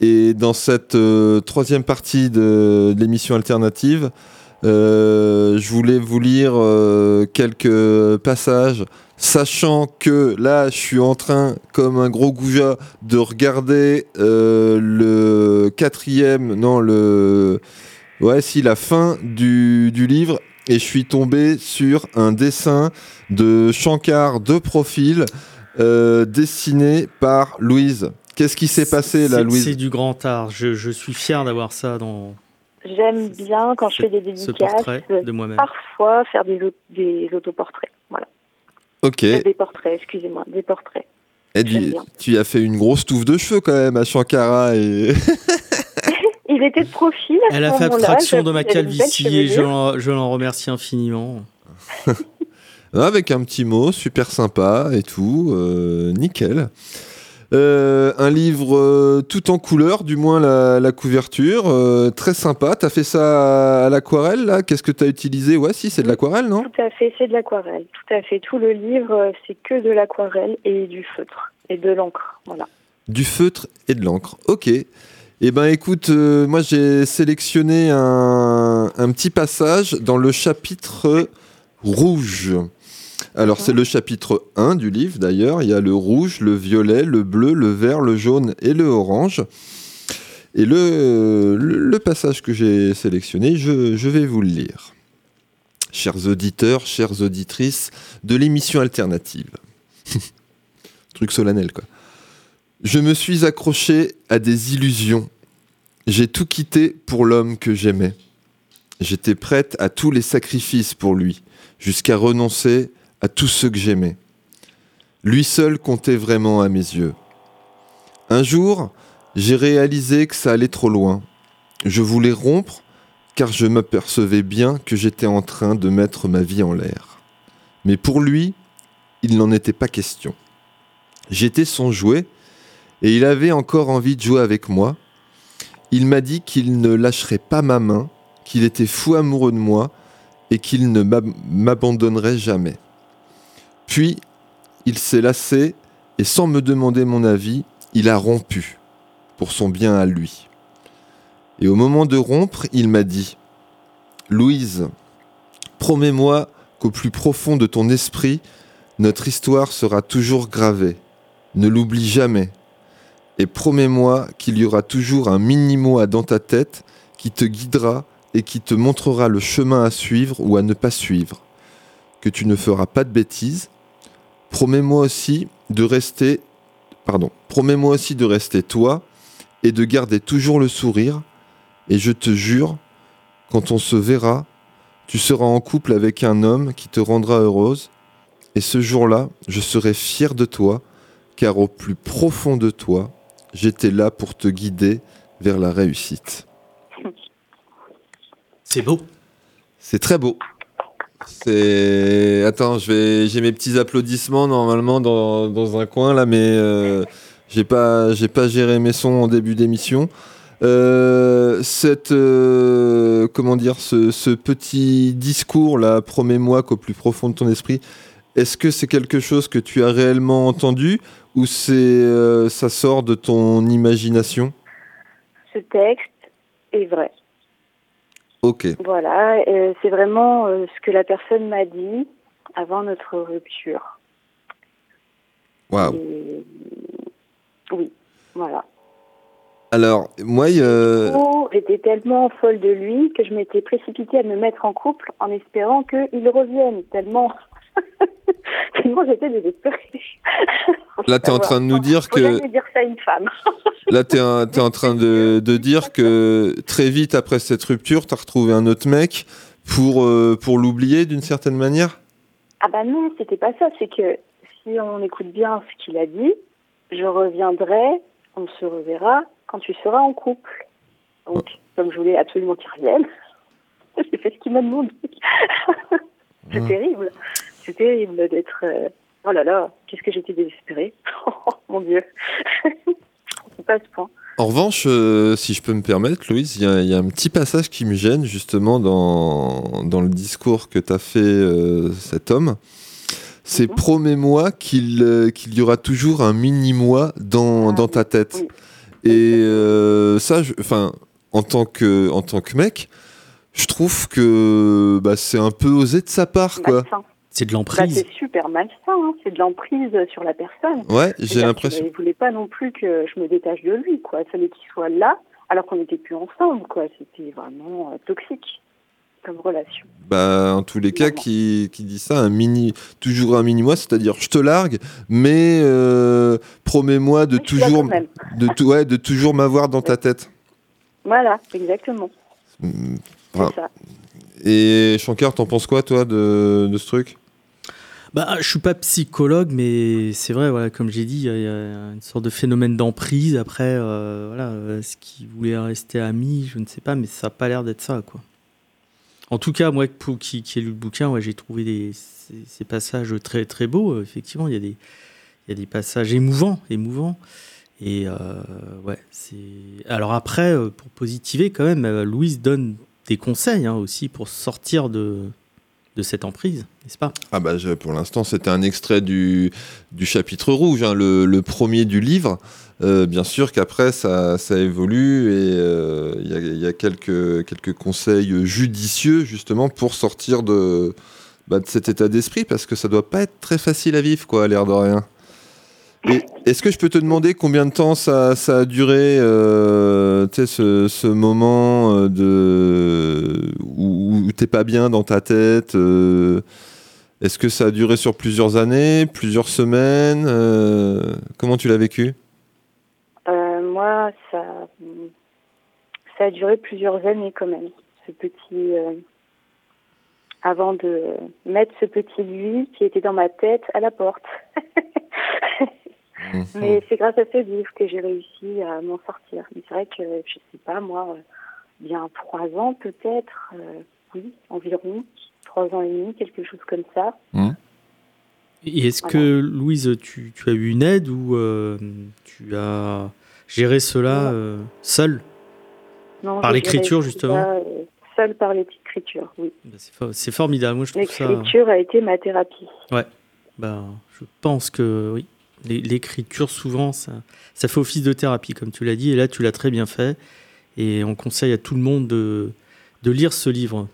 B: Et dans cette euh, troisième partie de, de l'émission alternative, euh, je voulais vous lire euh, quelques passages, sachant que là, je suis en train, comme un gros goujat, de regarder euh, le quatrième, non, le... Ouais, si, la fin du, du livre, et je suis tombé sur un dessin de Shankar de profil, euh, dessiné par Louise. Qu'est-ce qui s'est passé là, Louise?
D: C'est du grand art. Je, je suis fier d'avoir ça dans
E: J'aime bien quand je fais des
D: ce
E: dédicaces.
D: portrait
E: euh,
D: de moi-même.
E: Parfois faire des, au- des autoportraits. Voilà.
B: Ok.
E: Des portraits, excusez-moi, des portraits.
B: Et tu, as fait une grosse touffe de cheveux quand même à Shankara et
E: Il était de profil. À
D: Elle
E: ce
D: a fait abstraction de ma calvitie et je
E: chevelure.
D: l'en je l'en remercie infiniment.
B: avec un petit mot super sympa et tout, euh, nickel. Euh, un livre euh, tout en couleur, du moins la, la couverture, euh, très sympa. T'as fait ça à, à l'aquarelle là? Qu'est-ce que t'as utilisé? Ouais, si, c'est de l'aquarelle, non?
E: Tout à fait, c'est de l'aquarelle. Tout à fait. Tout le livre, c'est que de l'aquarelle et du feutre et de l'encre. Voilà.
B: Du feutre et de l'encre. Ok. Eh ben écoute, moi j'ai sélectionné un, un petit passage dans le chapitre rouge. Alors c'est le chapitre 1 du livre d'ailleurs. Il y a le rouge, le violet, le bleu, le vert, le jaune et le orange. Et le, passage que j'ai sélectionné, je, je vais vous le lire. Chers auditeurs, chères auditrices de l'émission alternative. Truc solennel quoi. Je me suis accroché à des illusions. J'ai tout quitté pour l'homme que j'aimais. J'étais prête à tous les sacrifices pour lui, jusqu'à renoncer à tous ceux que j'aimais. Lui seul comptait vraiment à mes yeux. Un jour, j'ai réalisé que ça allait trop loin. Je voulais rompre car je m'apercevais bien que j'étais en train de mettre ma vie en l'air. Mais pour lui, il n'en était pas question. J'étais son jouet et il avait encore envie de jouer avec moi. Il m'a dit qu'il ne lâcherait pas ma main, qu'il était fou amoureux de moi et qu'il ne m'ab- m'abandonnerait jamais. Puis, il s'est lassé et sans me demander mon avis, il a rompu, pour son bien à lui. Et au moment de rompre, il m'a dit Louise, promets-moi qu'au plus profond de ton esprit, notre histoire sera toujours gravée. Ne l'oublie jamais. Et promets-moi qu'il y aura toujours un mini-moi dans ta tête qui te guidera et qui te montrera le chemin à suivre ou à ne pas suivre. Que tu ne feras pas de bêtises. Promets-moi aussi de rester pardon, promets-moi aussi de rester toi et de garder toujours le sourire et je te jure quand on se verra, tu seras en couple avec un homme qui te rendra heureuse et ce jour-là, je serai fier de toi car au plus profond de toi, j'étais là pour te guider vers la réussite.
D: C'est beau.
B: C'est très beau. C'est. Attends, je vais. J'ai mes petits applaudissements normalement dans, dans un coin là, mais euh, j'ai pas j'ai pas géré mes sons en début d'émission. Euh, cette euh, comment dire ce, ce petit discours là, promets-moi qu'au plus profond de ton esprit, est-ce que c'est quelque chose que tu as réellement entendu ou c'est euh, ça sort de ton imagination?
E: Ce texte est vrai.
B: Ok.
E: Voilà, euh, c'est vraiment euh, ce que la personne m'a dit avant notre rupture.
B: Waouh.
E: Et- Oui, voilà.
B: Alors, moi, euh,
E: J'étais tellement folle de lui que je m'étais précipitée à me mettre en couple en espérant qu'il revienne. Tellement, tellement j'étais désespérée.
B: là, tu es en train de nous dire que.
E: jamais dire ça à une femme.
B: Là, tu es, en train de, de dire que très vite après cette rupture, tu as retrouvé un autre mec pour, euh, pour l'oublier d'une certaine manière?
E: Ah bah non, c'était pas ça. C'est que si on écoute bien ce qu'il a dit, je reviendrai, on se reverra quand tu seras en couple. Donc, comme je voulais absolument qu'il revienne, j'ai fait ce qu'il m'a demandé. C'est
B: Ouais.
E: terrible. Terrible d'être... euh, Oh là là, qu'est-ce que j'étais désespérée. Oh, mon Dieu. C'est pas à ce point.
B: En revanche, euh, si je peux me permettre, Louise, il y, a- il y a un petit passage qui me gêne justement dans, dans le discours que t'as fait euh, cet homme. C'est
E: Mhm.
B: promets-moi qu'il euh, qu'il y aura toujours un mini-moi dans,
E: Ah
B: dans ta tête.
E: oui.
B: Et ça, enfin, en tant que en tant que mec, je trouve que bah, c'est un peu osé de sa part, quoi.
D: C'est de
E: Bah,
D: l'emprise.
E: c'est super malsain. hein. C'est de l'emprise sur la personne.
B: Ouais, j'ai l'impression.
E: qu'il voulait pas non plus que je me détache de lui, quoi. Il fallait qu'il soit là, alors qu'on n'était plus ensemble, quoi. C'était vraiment euh, toxique comme relation.
B: Bah, en tous les cas, qui, qui dit ça, un mini, toujours un mini-moi, c'est-à-dire je te largue, mais euh, promets-moi de
E: Oui,
B: toujours, de, ouais, de toujours m'avoir dans ta tête.
E: Voilà, exactement.
B: Mm,
E: C'est ça.
B: Et Shankar, t'en penses quoi, toi, de, de ce truc?
D: Bah, je suis pas psychologue, mais c'est vrai, voilà, comme j'ai dit, il y, a- une sorte de phénomène d'emprise. Après, euh, voilà, euh, est-ce qu'il voulait rester ami Je ne sais pas, mais ça n'a pas l'air d'être ça, quoi. En tout cas, moi qui, ai lu le bouquin, ouais, j'ai trouvé des, ces, passages très très beaux. Euh, Effectivement, il y a des, il y a des passages émouvants, émouvants. Et euh, ouais, c'est. Alors après, euh, pour positiver quand même, euh, Louise donne des conseils hein, aussi pour sortir de de cette emprise, n'est-ce pas?
B: Ah bah, pour l'instant, c'était un extrait du, du chapitre rouge, hein, le, le premier du livre. Euh, bien sûr qu'après, ça, ça évolue et euh, il y, y a quelques, quelques conseils judicieux, justement, pour sortir de, bah, de cet état d'esprit, parce que ça doit pas être très facile à vivre, quoi, à l'air de rien. Est-ce que je peux te demander combien de temps ça, ça a duré, euh, tu ce, ce moment euh, de où, où t'es pas bien dans ta tête euh, Est-ce que ça a duré sur plusieurs années, plusieurs semaines euh, Comment tu l'as vécu?
E: Moi, ça, ça a duré plusieurs années quand même. Ce petit, avant de mettre ce petit lui qui était dans ma tête à la porte.
B: Mhm.
E: Mais c'est grâce à ce livre que j'ai réussi à m'en sortir. Mais c'est vrai que, je sais pas, moi, euh, bien trois ans peut-être, euh, oui, environ, trois ans et demi, quelque chose comme ça.
D: Et est-ce que, Louise, tu, tu as eu une aide ou euh, tu as géré cela euh, seule
E: Non,
D: Par l'écriture, justement
E: euh, Seule par l'écriture, oui.
D: Bah, C'est for- c'est formidable, moi je trouve ça.
E: L'écriture a été ma thérapie.
D: Bah, je pense que oui. L'é- L'écriture, souvent, ça, ça fait office de thérapie, comme tu l'as dit, et là, tu l'as très bien fait. Et on conseille à tout le monde de, lire ce livre,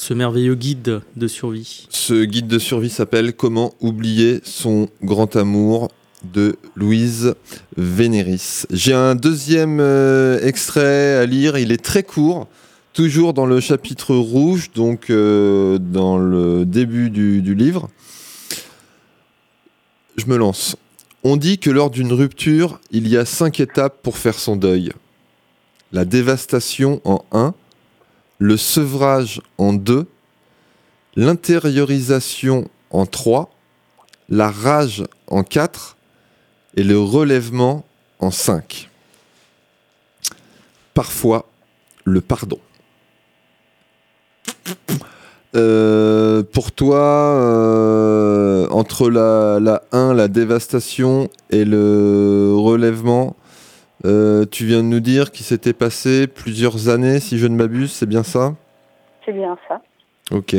D: ce merveilleux guide de survie.
B: Ce guide de survie s'appelle Comment oublier son grand amour de Louise Vénéris. J'ai un deuxième euh, extrait à lire, il est très court, toujours dans le chapitre rouge, donc euh, dans le début du livre. Je me lance. On dit que lors d'une rupture, il y a cinq étapes pour faire son deuil. La dévastation en un, le sevrage en deux, l'intériorisation en 3, la rage en 4 et le relèvement en 5. Parfois, le pardon. Euh, pour toi, euh, entre la, la 1, la dévastation et le relèvement, euh, tu viens de nous dire qu'il s'était passé plusieurs années, si je ne m'abuse, c'est bien ça?
E: C'est bien ça.
B: Ok.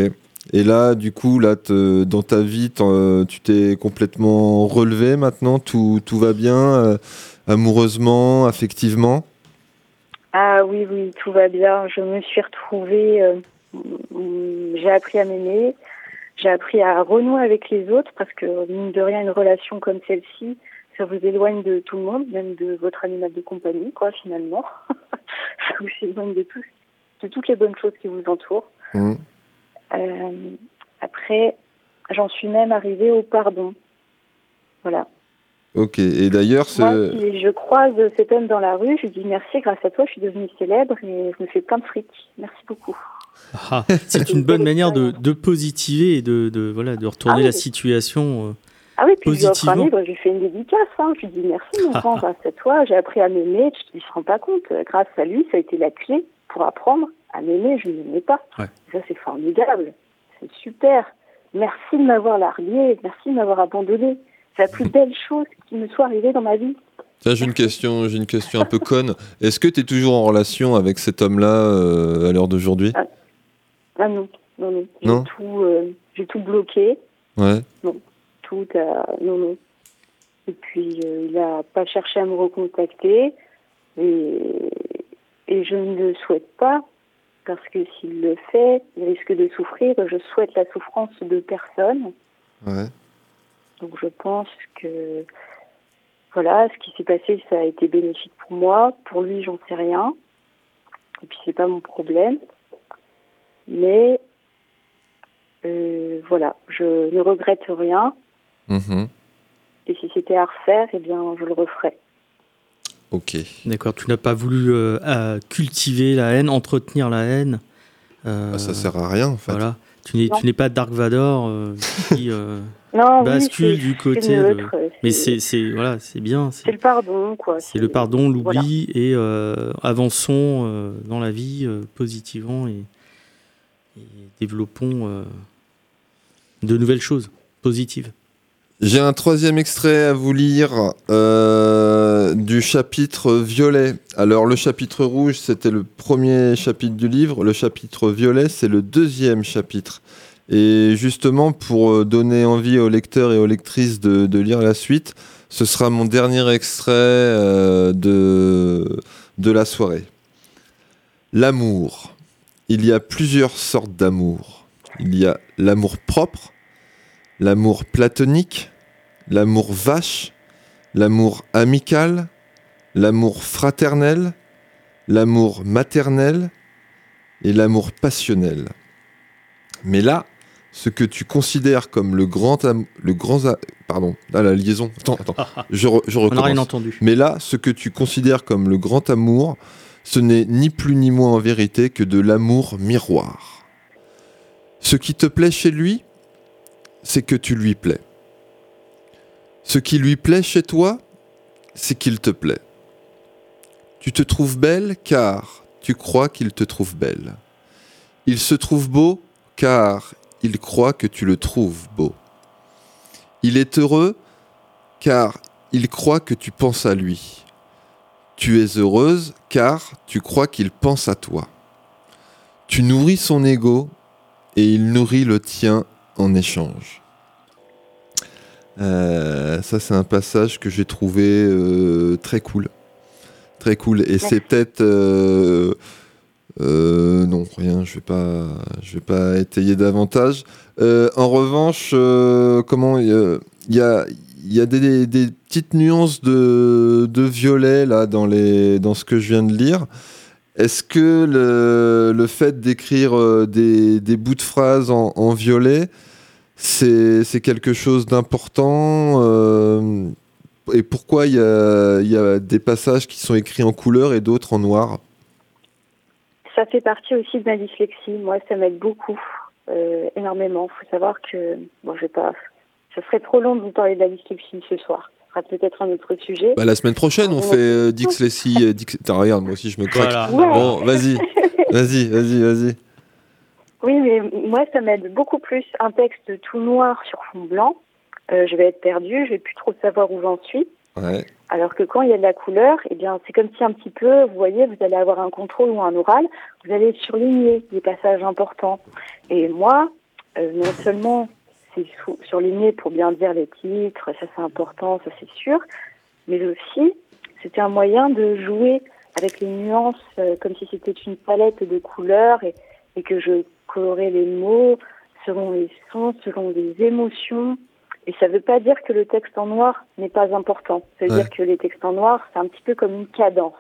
B: Et là, du coup, là, te- dans ta vie, tu t'es complètement relevé maintenant, tout, tout va bien, amoureusement, affectivement?
E: Ah oui, oui, tout va bien. Je me suis retrouvée, j'ai appris à m'aimer. j'ai appris à renouer avec les autres parce que, mine de rien, une relation comme celle-ci, ça vous éloigne de tout le monde, même de votre animal de compagnie, quoi, finalement. ça vous éloigne de, tout, de toutes les bonnes choses qui vous entourent.
B: Mhm.
E: Euh, après, j'en suis même arrivée au pardon. Voilà.
B: Ok. Et d'ailleurs,
E: Moi,
B: ce...
E: si je croise cet homme dans la rue, je lui dis merci, grâce à toi, je suis devenue célèbre et je me fais plein de fric. Merci beaucoup.
D: Ah, c'est une bonne manière de, de positiver et de, de, voilà, de retourner
E: Ah oui.
D: la situation. euh.
E: Ah oui, puis je lui offre un
D: Positivement.
E: livre, je lui fais une dédicace. Hein. Je lui dis merci, mon grand, grâce à toi, j'ai appris à m'aimer. Tu ne te rends pas compte. Grâce à lui, ça a été la clé pour apprendre à m'aimer. Je ne m'aimais pas.
D: Ouais.
E: Ça, c'est formidable. C'est super. Merci de m'avoir largué. Merci de m'avoir abandonné. C'est la plus belle chose qui me soit arrivée dans ma vie.
B: J'ai une question, j'ai une question un peu conne. Est-ce que tu es toujours en relation avec cet homme-là euh, à l'heure d'aujourd'hui?
E: Ah non, non, non. J'ai
B: Non
E: tout, euh, j'ai tout bloqué.
B: Ouais.
E: tout à... Non, non. Et puis, euh, il n'a pas cherché à me recontacter. Et, et je ne le souhaite pas, parce que s'il le fait, il risque de souffrir. Je souhaite la souffrance de personne.
B: Ouais.
E: Donc, je pense que... Voilà, ce qui s'est passé, ça a été bénéfique pour moi. Pour lui, j'en sais rien. Et puis, c'est pas mon problème. Mais... euh, voilà, je ne regrette rien.
B: Mhm.
E: Et si c'était à refaire, eh bien, je le referais.
B: Ok.
D: D'accord, tu n'as pas voulu euh, euh, cultiver la haine, entretenir la haine. euh,
B: Ah, ça sert à rien en fait.
D: Voilà. Tu n'es,
E: Non.
D: tu n'es pas Dark Vador euh, qui euh,
E: Non,
D: bascule
E: oui,
D: du côté.
E: c'est
D: de- Mais
E: c'est-
D: c'est, c'est, voilà, c'est bien.
E: c'est
D: C'est,
E: le pardon, quoi.
D: c'est le pardon, l'oubli
E: voilà.
D: et euh, avançons euh, dans la vie, euh, positivons et, développons euh, de nouvelles choses positives.
B: J'ai un troisième extrait à vous lire euh, du chapitre violet. Alors le chapitre rouge, c'était le premier chapitre du livre. Le chapitre violet, c'est le deuxième chapitre. Et justement, pour euh, donner envie aux lecteurs et aux lectrices de, lire la suite, ce sera mon dernier extrait de, de la soirée. L'amour. Il y a plusieurs sortes d'amour. Il y a l'amour propre, l'amour platonique, l'amour vache, l'amour amical, l'amour fraternel, l'amour maternel et l'amour passionnel. Mais là, ce que tu considères comme le grand le grand pardon, ah, la liaison. Attends, attends. Je, re- je
D: On n'a rien
B: recommence.
D: entendu.
B: Mais là, ce que tu considères comme le grand amour, ce n'est ni plus ni moins en vérité que de l'amour miroir. Ce qui te plaît chez lui, c'est que tu lui plais. Ce qui lui plaît chez toi, c'est qu'il te plaît. Tu te trouves belle car tu crois qu'il te trouve belle. Il se trouve beau car il croit que tu le trouves beau. Il est heureux car il croit que tu penses à lui. Tu es heureuse car tu crois qu'il pense à toi. Tu nourris son ego et il nourrit le tien en échange. Euh, ça, c'est un passage que j'ai trouvé euh, très cool. Très cool. Et c'est peut-être. euh, non, rien, je vais pas, je vais pas étayer davantage. En revanche, comment il y a- il y a, il y a des, des petites nuances de, violet là dans les, dans ce que je viens de lire. Est-ce que le, le fait d'écrire euh, des, des bouts de phrases en, violet, c'est quelque chose d'important euh, Et pourquoi il y a, y a des passages qui sont écrits en couleur et d'autres en noir?
E: Ça fait partie aussi de ma dyslexie. Moi, ça m'aide beaucoup, euh, énormément. Il faut savoir que, bon, je vais pas, ça serait trop long de vous parler de la dyslexie ce soir. Sera peut-être un autre sujet.
B: Bah, La semaine prochaine, on fait euh, euh, Dix... Attends, regarde, moi aussi, je me craque.
D: Voilà.
E: Ouais.
B: Bon, vas-y, vas-y, vas-y, vas-y.
E: Oui, mais moi, ça m'aide beaucoup plus. Un texte tout noir sur fond blanc, euh, je vais être perdue, je vais plus trop savoir où j'en suis.
B: Ouais.
E: Alors que quand il y a de la couleur, eh bien, c'est comme si un petit peu, vous voyez, vous allez avoir un contrôle ou un oral, vous allez surligner des passages importants. Et moi, euh, non seulement c'est sou- surligné pour bien dire les titres, ça c'est important, ça c'est sûr, mais aussi c'était un moyen de jouer avec les nuances, euh, comme si c'était une palette de couleurs et, et que je colorais les mots selon les sons, selon les émotions. Et ça ne veut pas dire que le texte en noir n'est pas important. Ça veut
B: Ouais.
E: dire que les textes en noir, c'est un petit peu comme une cadence.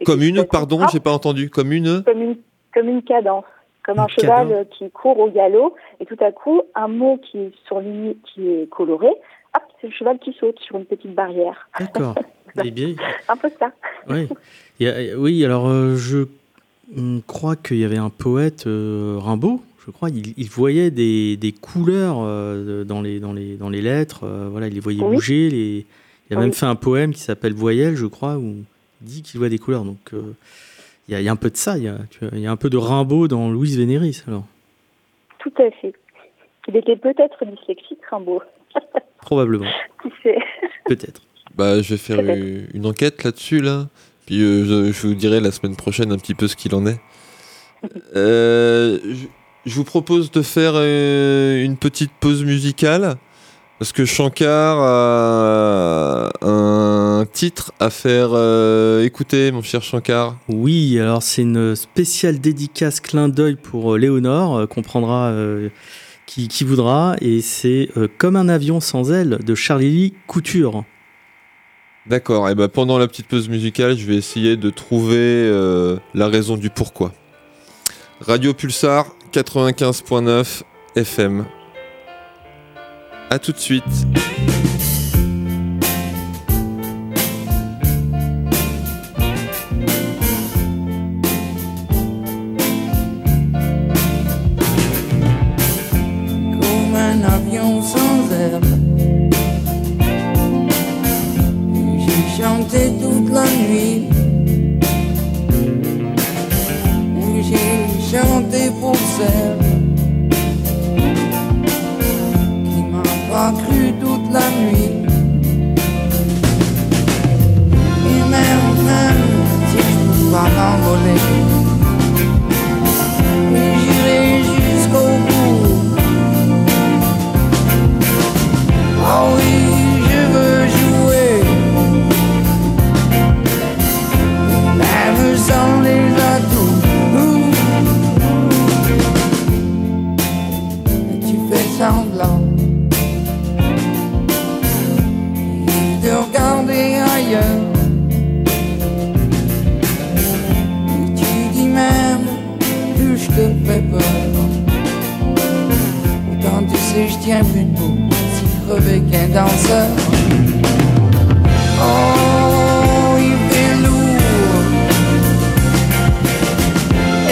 E: Et
B: Comme une, pardon, j'ai pas entendu. Comme une.
E: comme une, comme une cadence, comme un cheval qui court au galop, et tout à coup, un mot qui est qui est coloré, hop, c'est le cheval qui saute sur une petite barrière.
D: D'accord. Eh
E: Un peu ça.
D: a- oui, alors euh, je crois qu'il y avait un poète, euh, Rimbaud, je crois, il, il voyait des, des couleurs euh, dans, les, dans, les, dans les lettres, voilà, il les voyait
E: Oui.
D: bouger. Les... Il a
E: Oui.
D: même fait un poème qui s'appelle Voyelle, je crois, où il dit qu'il voit des couleurs. Donc il y, a, il y a un peu de ça, il y a, y un peu de Rimbaud dans Louise Vénéris. Alors.
E: Tout à fait. Il était peut-être dyslexique, Rimbaud.
D: Probablement,
E: Qui sait
D: peut-être.
B: Bah, je vais faire une, une enquête là-dessus, là. Puis euh, je, je vous dirai la semaine prochaine un petit peu ce qu'il en est. Euh, je, je vous propose de faire euh, une petite pause musicale. Parce que Shankar a un titre à faire euh, écouter, mon cher Shankar.
D: Oui, alors c'est une spéciale dédicace clin d'œil pour euh, Léonore, euh, qu'on prendra euh, qui, qui voudra, et c'est euh, Comme un avion sans aile de Charlie Couture.
B: D'accord, et ben pendant la petite pause musicale, je vais essayer de trouver euh, la raison du pourquoi. Radio Pulsar 95.9 FM. A tout de suite.
F: Qu'un danseur. Oh, il fait lourd.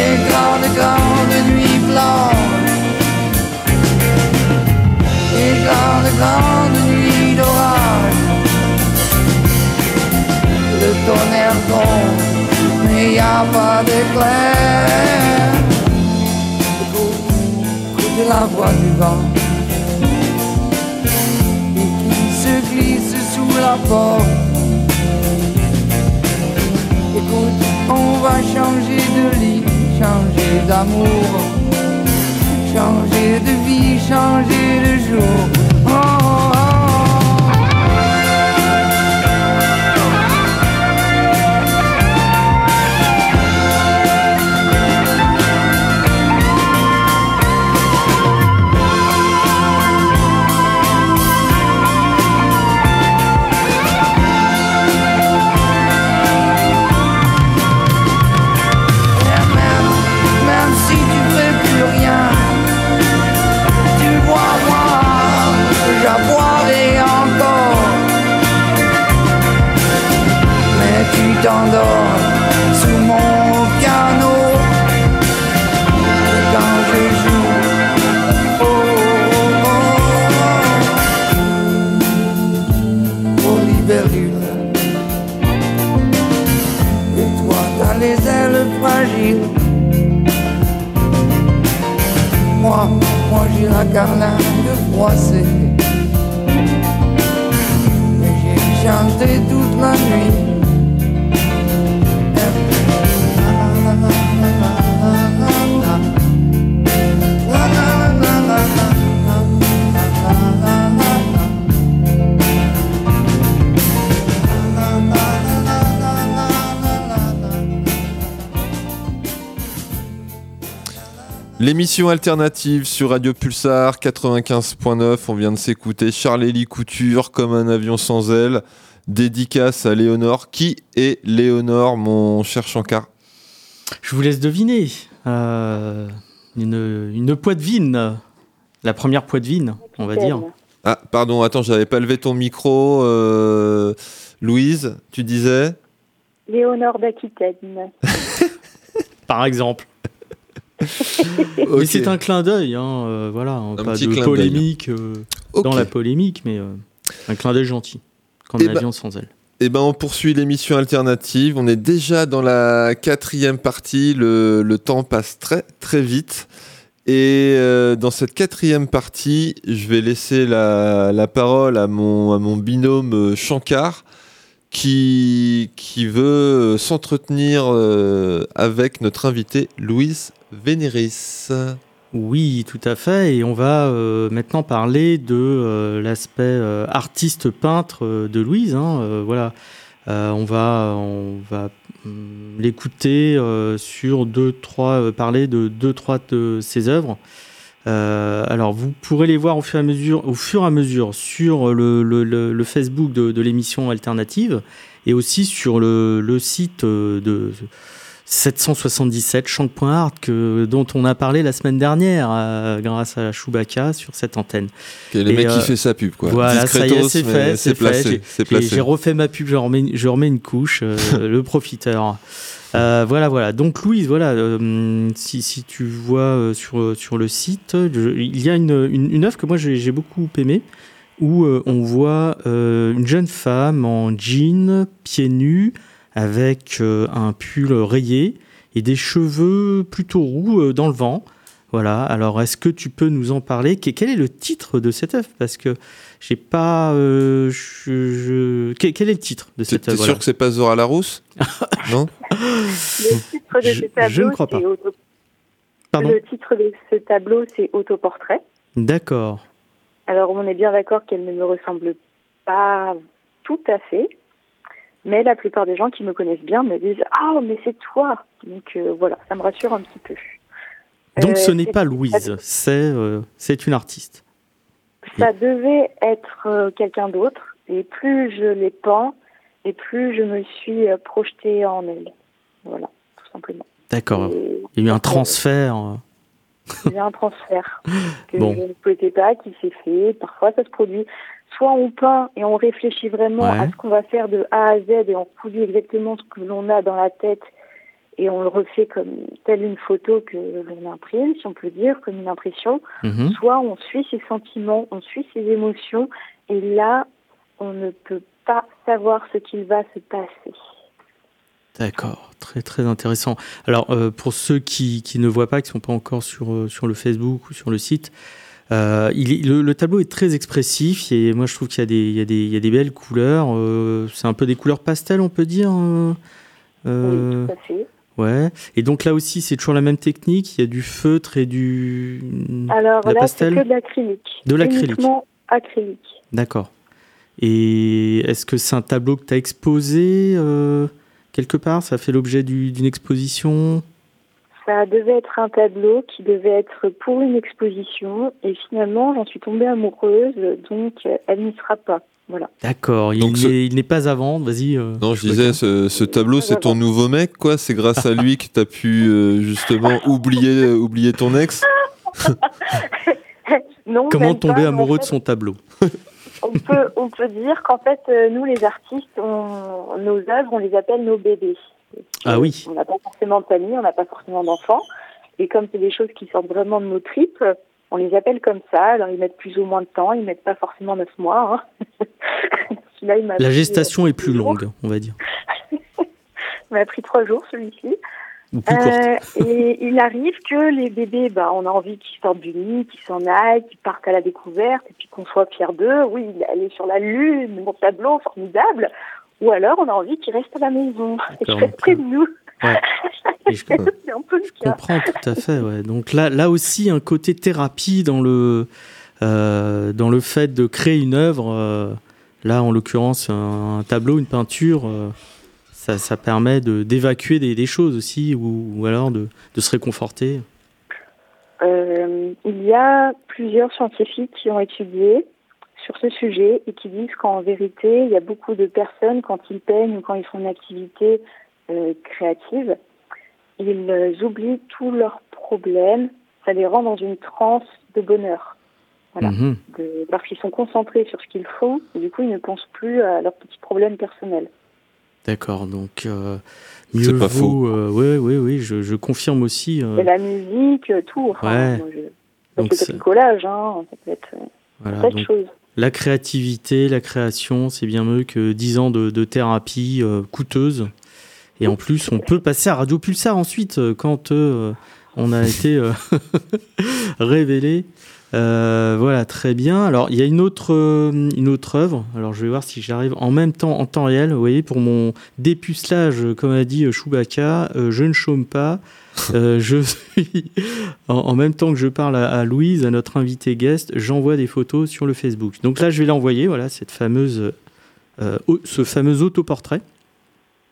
F: Et grande, grande nuit blanche. Et grande, grande nuit d'orage. Le tonnerre gronde, mais y a pas d'éclair. Écoute, écoute la voix du vent Écoute, on va changer de lit, changer d'amour, changer de vie, changer de jour. T'endors sous mon piano quand je joue. Oh, oh, oh, oh, libellule. Et toi, t'as les ailes fragiles. Moi, moi j'ai la carlingue froissée. Mais j'ai chanté toute la nuit.
B: L'émission alternative sur Radio Pulsar 95.9, on vient de s'écouter Charlélie Couture comme un avion sans aile, dédicace à Léonore. Qui est Léonore, mon cher Shankar?
D: Je vous laisse deviner. Euh, une, une poitevine. La première poitevine, on va dire.
B: Ah, pardon, attends, j'avais pas levé ton micro. euh, Louise, tu disais?
E: Léonore d'Aquitaine.
D: Par exemple. Mais
B: Ok.
D: c'est un clin d'œil, hein, euh, voilà. hein, pas
B: petit
D: de polémique euh, dans la polémique, mais euh, un clin d'œil gentil. Comme
B: Eh
D: un
B: ben-
D: avion sans aile.
B: Eh ben, on poursuit l'émission alternative. On est déjà dans la quatrième partie. Le, le temps passe très très vite. Et euh, dans cette quatrième partie, je vais laisser la, la parole à mon, à mon binôme Shankar, qui, qui veut s'entretenir euh, avec notre invité Louise Vénéris.
D: Oui, tout à fait. Et on va euh, maintenant parler de euh, l'aspect artiste peintre euh, de Louise. hein, voilà, on va, on va hum, l'écouter sur deux, trois, parler de deux, trois de ses œuvres. Euh, alors, vous pourrez les voir au fur et à mesure, au fur et à mesure sur le, le- le- le Facebook de, de l'émission alternative et aussi sur le, site euh, de 777 Shank.art que dont on a parlé la semaine dernière euh, grâce à Chewbacca sur cette antenne.
B: Est le
D: Et,
B: mec
D: euh,
B: qui fait sa pub, quoi.
D: voilà, ça y est, c'est fait,
B: c'est placé.
D: J'ai- refait ma pub, je remets, je remets une couche, le profiteur. Euh, voilà, voilà. Donc Louise, voilà, euh, si, si tu vois euh, sur, sur le site, il y a une, une, œuvre que moi j'ai beaucoup aimée, où on voit une jeune femme en jean, pieds nus, avec un pull rayé et des cheveux plutôt roux dans le vent. Voilà. Alors, est-ce que tu peux nous en parler? Que- Quel est le titre de cette œuvre? Parce que j'ai pas. euh, je, je- Quel, quel est le titre de cette
B: t'es sûr que c'est pas Zora Larousse? Non?
E: Le titre de
D: Je-
E: ce tableau,
D: ne crois pas.
E: c'est auto-
D: Pardon?
E: Le titre de ce tableau, c'est Autoportrait.
D: D'accord.
E: Alors, on est bien d'accord qu'elle ne me ressemble pas tout à fait. Mais la plupart des gens qui me connaissent bien me disent Ah, mais c'est toi Donc euh, voilà, ça me rassure un petit peu.
D: Donc,
E: Euh,
D: ce n'est
E: c'est-
D: pas Louise, c'est euh, c'est une artiste.
E: Ça devait être euh, quelqu'un d'autre. Et plus je l'ai peint, et plus je me suis euh, projetée en elle. Voilà, tout simplement.
D: D'accord.
E: Et
D: Il y a eu un transfert. euh.
E: Il y a un transfert que
D: Bon.
E: je ne souhaitais pas, qui s'est fait. Parfois, ça se produit. Soit on peint et on réfléchit vraiment
D: Ouais.
E: à ce qu'on va faire de A à Z et on produit exactement ce que l'on a dans la tête et on le refait comme telle une photo que l'on imprime, si on peut dire, comme une impression.
D: Mhm.
E: Soit on suit ses sentiments, on suit ses émotions et là, on ne peut pas savoir ce qu'il va se passer.
D: D'accord, très très intéressant. Alors euh, pour ceux qui, qui ne voient pas, qui sont pas encore sur, euh, sur le Facebook ou sur le site, euh, il est- le, le tableau est très expressif et moi je trouve qu'il y, a des- il y, a des- il y a des belles couleurs. euh, c'est un peu des couleurs pastel, on peut dire. euh,
E: Oui, tout à fait.
D: Ouais. Et donc là aussi c'est toujours la même technique? Il y a du feutre et du
E: Alors
D: de la
E: là, c'est que de l'acrylique.
D: De l'acrylique.
E: Uniquement acrylique.
D: D'accord. Et est-ce que c'est un tableau que tu as exposé euh, quelque part? Ça a fait l'objet du- d'une exposition?
E: Ça devait être un tableau qui devait être pour une exposition et finalement j'en suis tombée amoureuse donc elle n'y sera pas. Voilà.
D: D'accord, il
B: ce-
D: n'est il n'est pas à vendre, vas-y. euh,
B: Non, je disais, ce, ce tableau, c'est ton nouveau mec, quoi? C'est grâce à lui que t'as pu euh, justement oublier, euh, oublier ton ex?
E: Non,
D: Comment tomber
E: pas, mais en
D: amoureux de son tableau?
E: on peut on peut dire qu'en fait euh, nous les artistes on- nos œuvres on les appelle nos bébés.
D: Ah oui.
E: On n'a pas forcément de famille, on n'a pas forcément d'enfants et comme c'est des choses qui sortent vraiment de nos tripes, on les appelle comme ça. Alors ils mettent plus ou moins de temps, ils mettent pas forcément neuf mois. hein. Il
D: La gestation est plus longue, on va dire.
E: Il m'a pris trois jours celui-ci. Euh, et il arrive que les bébés, bah, on a envie qu'ils sortent du nid, qu'ils s'en aillent, qu'ils partent à la découverte, et puis qu'on soit fiers d'eux. Oui, il est sur la lune, mon tableau, formidable. Ou alors, on a envie qu'ils restent à la maison, et qu'ils restent près de nous.
D: Ouais. Je, comprends tout à fait. Ouais. Donc là, là aussi, un côté thérapie dans le, euh, dans le fait de créer une œuvre. euh, là, en l'occurrence, un, un tableau, une peinture, euh, ça, ça permet de- d'évacuer des, des choses aussi, ou, ou alors de, de se réconforter.
E: il y a plusieurs scientifiques qui ont étudié sur ce sujet et qui disent qu'en vérité, il y a beaucoup de personnes, quand ils peignent ou quand ils font une activité créative, ils euh, oublient tous leurs problèmes. Ça les rend dans une transe de bonheur. Voilà.
D: Mhm.
E: De- parce qu'ils sont concentrés sur ce qu'ils font et du coup, ils ne pensent plus à leurs petits problèmes personnels.
D: D'accord, donc euh,
B: C'est
D: mieux
B: pas
D: vaut. euh, ouais, ouais, oui, je, confirme aussi. euh,
E: Et la musique, euh, tout. Enfin,
D: Ouais.
E: moi, je... ça
D: Donc
E: être le collage, hein, ça peut être euh,
D: voilà,
E: plein
D: donc
E: choses.
D: la créativité, la création, c'est bien mieux que 10 ans de, de thérapie euh, coûteuse. Et en plus, on peut passer à Radio Pulsar ensuite euh, quand euh, on a été euh, révélé. Voilà, très bien. Alors, il y a une autre, une autre œuvre. Alors, je vais voir si j'arrive en même temps, en temps réel. Vous voyez, pour mon dépucelage, comme a dit Chewbacca, je ne chôme pas. Je suis en, même temps que je parle à, à Louise, à notre invité guest, j'envoie des photos sur le Facebook. Donc là, je vais l'envoyer. Voilà, cette fameuse, ce fameux autoportrait.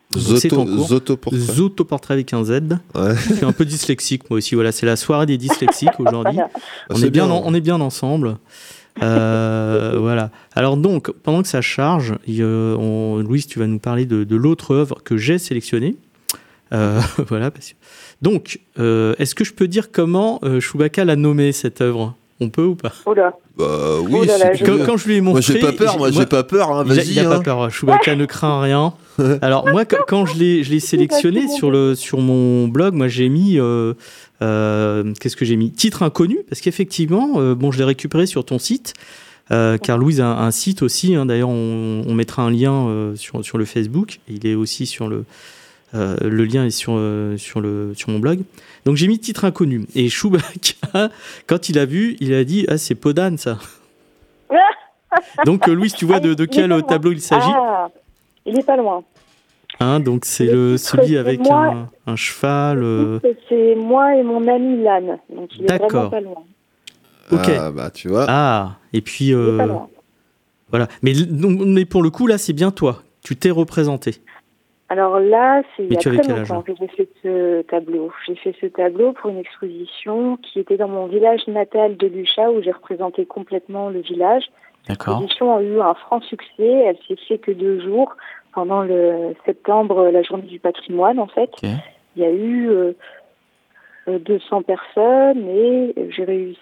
D: Donc, c'est en
B: Zoto,
D: cours.
B: Zotoportrait.
D: Avec un Z.
B: Ouais.
D: Je suis un peu dyslexique moi aussi. Voilà, c'est la soirée des dyslexiques aujourd'hui.
E: Voilà.
D: On est bien,
B: bien.
D: en- on est bien ensemble. Euh, voilà. Alors donc, pendant que ça charge, il y a- on- Louise, tu vas nous parler de, de l'autre œuvre que j'ai sélectionnée. Euh, voilà. parce que- Donc, euh, est-ce que je peux dire comment euh, Chewbacca l'a nommée cette œuvre? On peut ou pas?
E: Oh là,
B: Bah oui,
E: Oh là là,
B: si tu
E: je-
D: quand, je lui ai montré,
B: Moi j'ai pas peur, moi j'ai pas peur, hein,
D: il a,
B: vas-y.
D: il a pas
B: hein.
D: peur. Chewbacca ne craint rien. Alors moi, quand- je l'ai, je l'ai sélectionné sur le sur mon blog, moi j'ai mis euh, euh, qu'est-ce que j'ai mis? Titre inconnu parce qu'effectivement, euh, bon, je l'ai récupéré sur ton site. euh, car Louise a un, un site aussi, hein, d'ailleurs on, on mettra un lien euh, sur, sur le Facebook, il est aussi sur le, euh, le lien est sur, euh, sur, le, sur mon blog. Donc j'ai mis titre inconnu. Et Chewbacca, quand il a vu, il a dit Ah, c'est Podane ça. Donc euh, Louise, tu vois de, de
E: est
D: quel euh, tableau il s'agit?
E: Ah, il est pas loin.
D: Hein, donc c'est
E: Le
D: celui avec
E: moi.
D: un, un cheval. euh,
E: C'est moi et mon ami Lan, donc il est
D: D'accord.
E: vraiment pas loin.
D: Ok.
B: Ah bah tu vois.
D: Ah, et puis
E: Il est pas loin.
D: voilà. Mais, donc, mais pour le coup là, c'est bien toi. Tu t'es représenté.
E: Alors là, c'est il y a très longtemps que j'ai fait ce tableau. J'ai fait ce tableau pour une exposition qui était dans mon village natal de Lucha, où j'ai représenté complètement le village.
D: D'accord.
E: L'exposition a eu un franc succès. Elle s'est fait que deux jours pendant le septembre, la journée du patrimoine en fait. Il y a eu euh, euh, 200 personnes et j'ai réussi.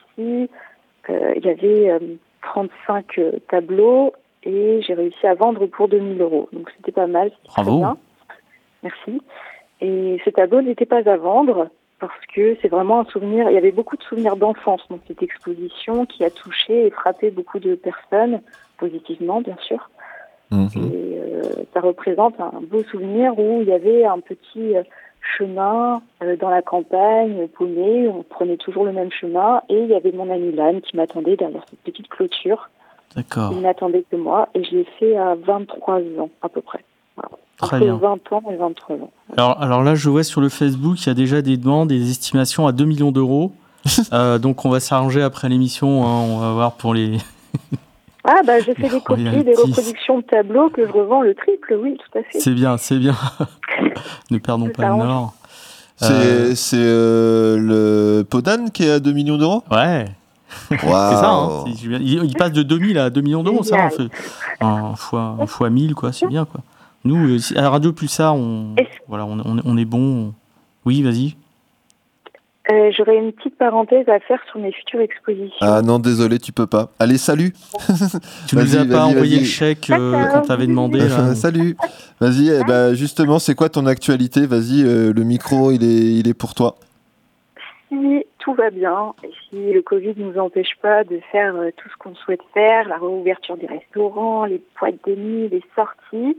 E: euh, il y avait euh, 35 euh, tableaux et j'ai réussi à vendre pour 2000 euros. Donc c'était pas mal. très
D: Bravo.
E: bien. Merci. Et ce tableau n'était pas à vendre parce que c'est vraiment un souvenir. Il y avait beaucoup de souvenirs d'enfance dans cette exposition qui a touché et frappé beaucoup de personnes, positivement bien sûr.
B: Mhm.
E: Et euh, ça représente un beau souvenir où il y avait un petit euh, chemin euh, dans la campagne, paumé, on prenait toujours le même chemin et il y avait mon ami Lan qui m'attendait derrière cette petite clôture.
D: D'accord.
E: Il n'attendait que moi et je l'ai fait à 23 ans à peu près.
D: Très
E: Entre
D: bien.
E: 20 ans et 23 ans.
D: Alors, alors là, je vois sur le Facebook, il y a déjà des demandes, des estimations à 2 millions d'euros. Euh, donc on va s'arranger après l'émission. hein, on va voir pour les.
E: Ah bah je fais
D: Les
E: des copies, des reproductions de tableaux que je revends le triple, oui, tout à fait.
D: C'est bien, c'est bien. ne perdons pas le nord.
B: C'est c'est, euh, le Podane qui est à 2 millions d'euros?
D: Ouais,
B: Waouh
D: c'est ça. hein. C'est- Il, il passe de 2000 à 2 millions d'euros, ça.
E: Génial.
D: fait un fois, un fois 1000, quoi. C'est bien, quoi. Nous, euh, à Radio Pulsar, on, voilà, on, on est- on est bon. Oui, vas-y.
E: Euh, J'aurais une petite parenthèse à faire sur mes futures expositions.
B: Ah non, désolé, tu peux pas. Allez, salut
D: Tu nous
B: Vas-y,
D: as pas envoyé le chèque euh, qu'on t'avait demandé. là.
B: Salut Vas-y, eh ben, justement, c'est quoi ton actualité? Vas-y, euh, le micro, il est, il est pour toi.
E: si tout va bien et si le Covid ne nous empêche pas de faire euh, tout ce qu'on souhaite faire, la réouverture des restaurants, les boîtes de nuit, les sorties,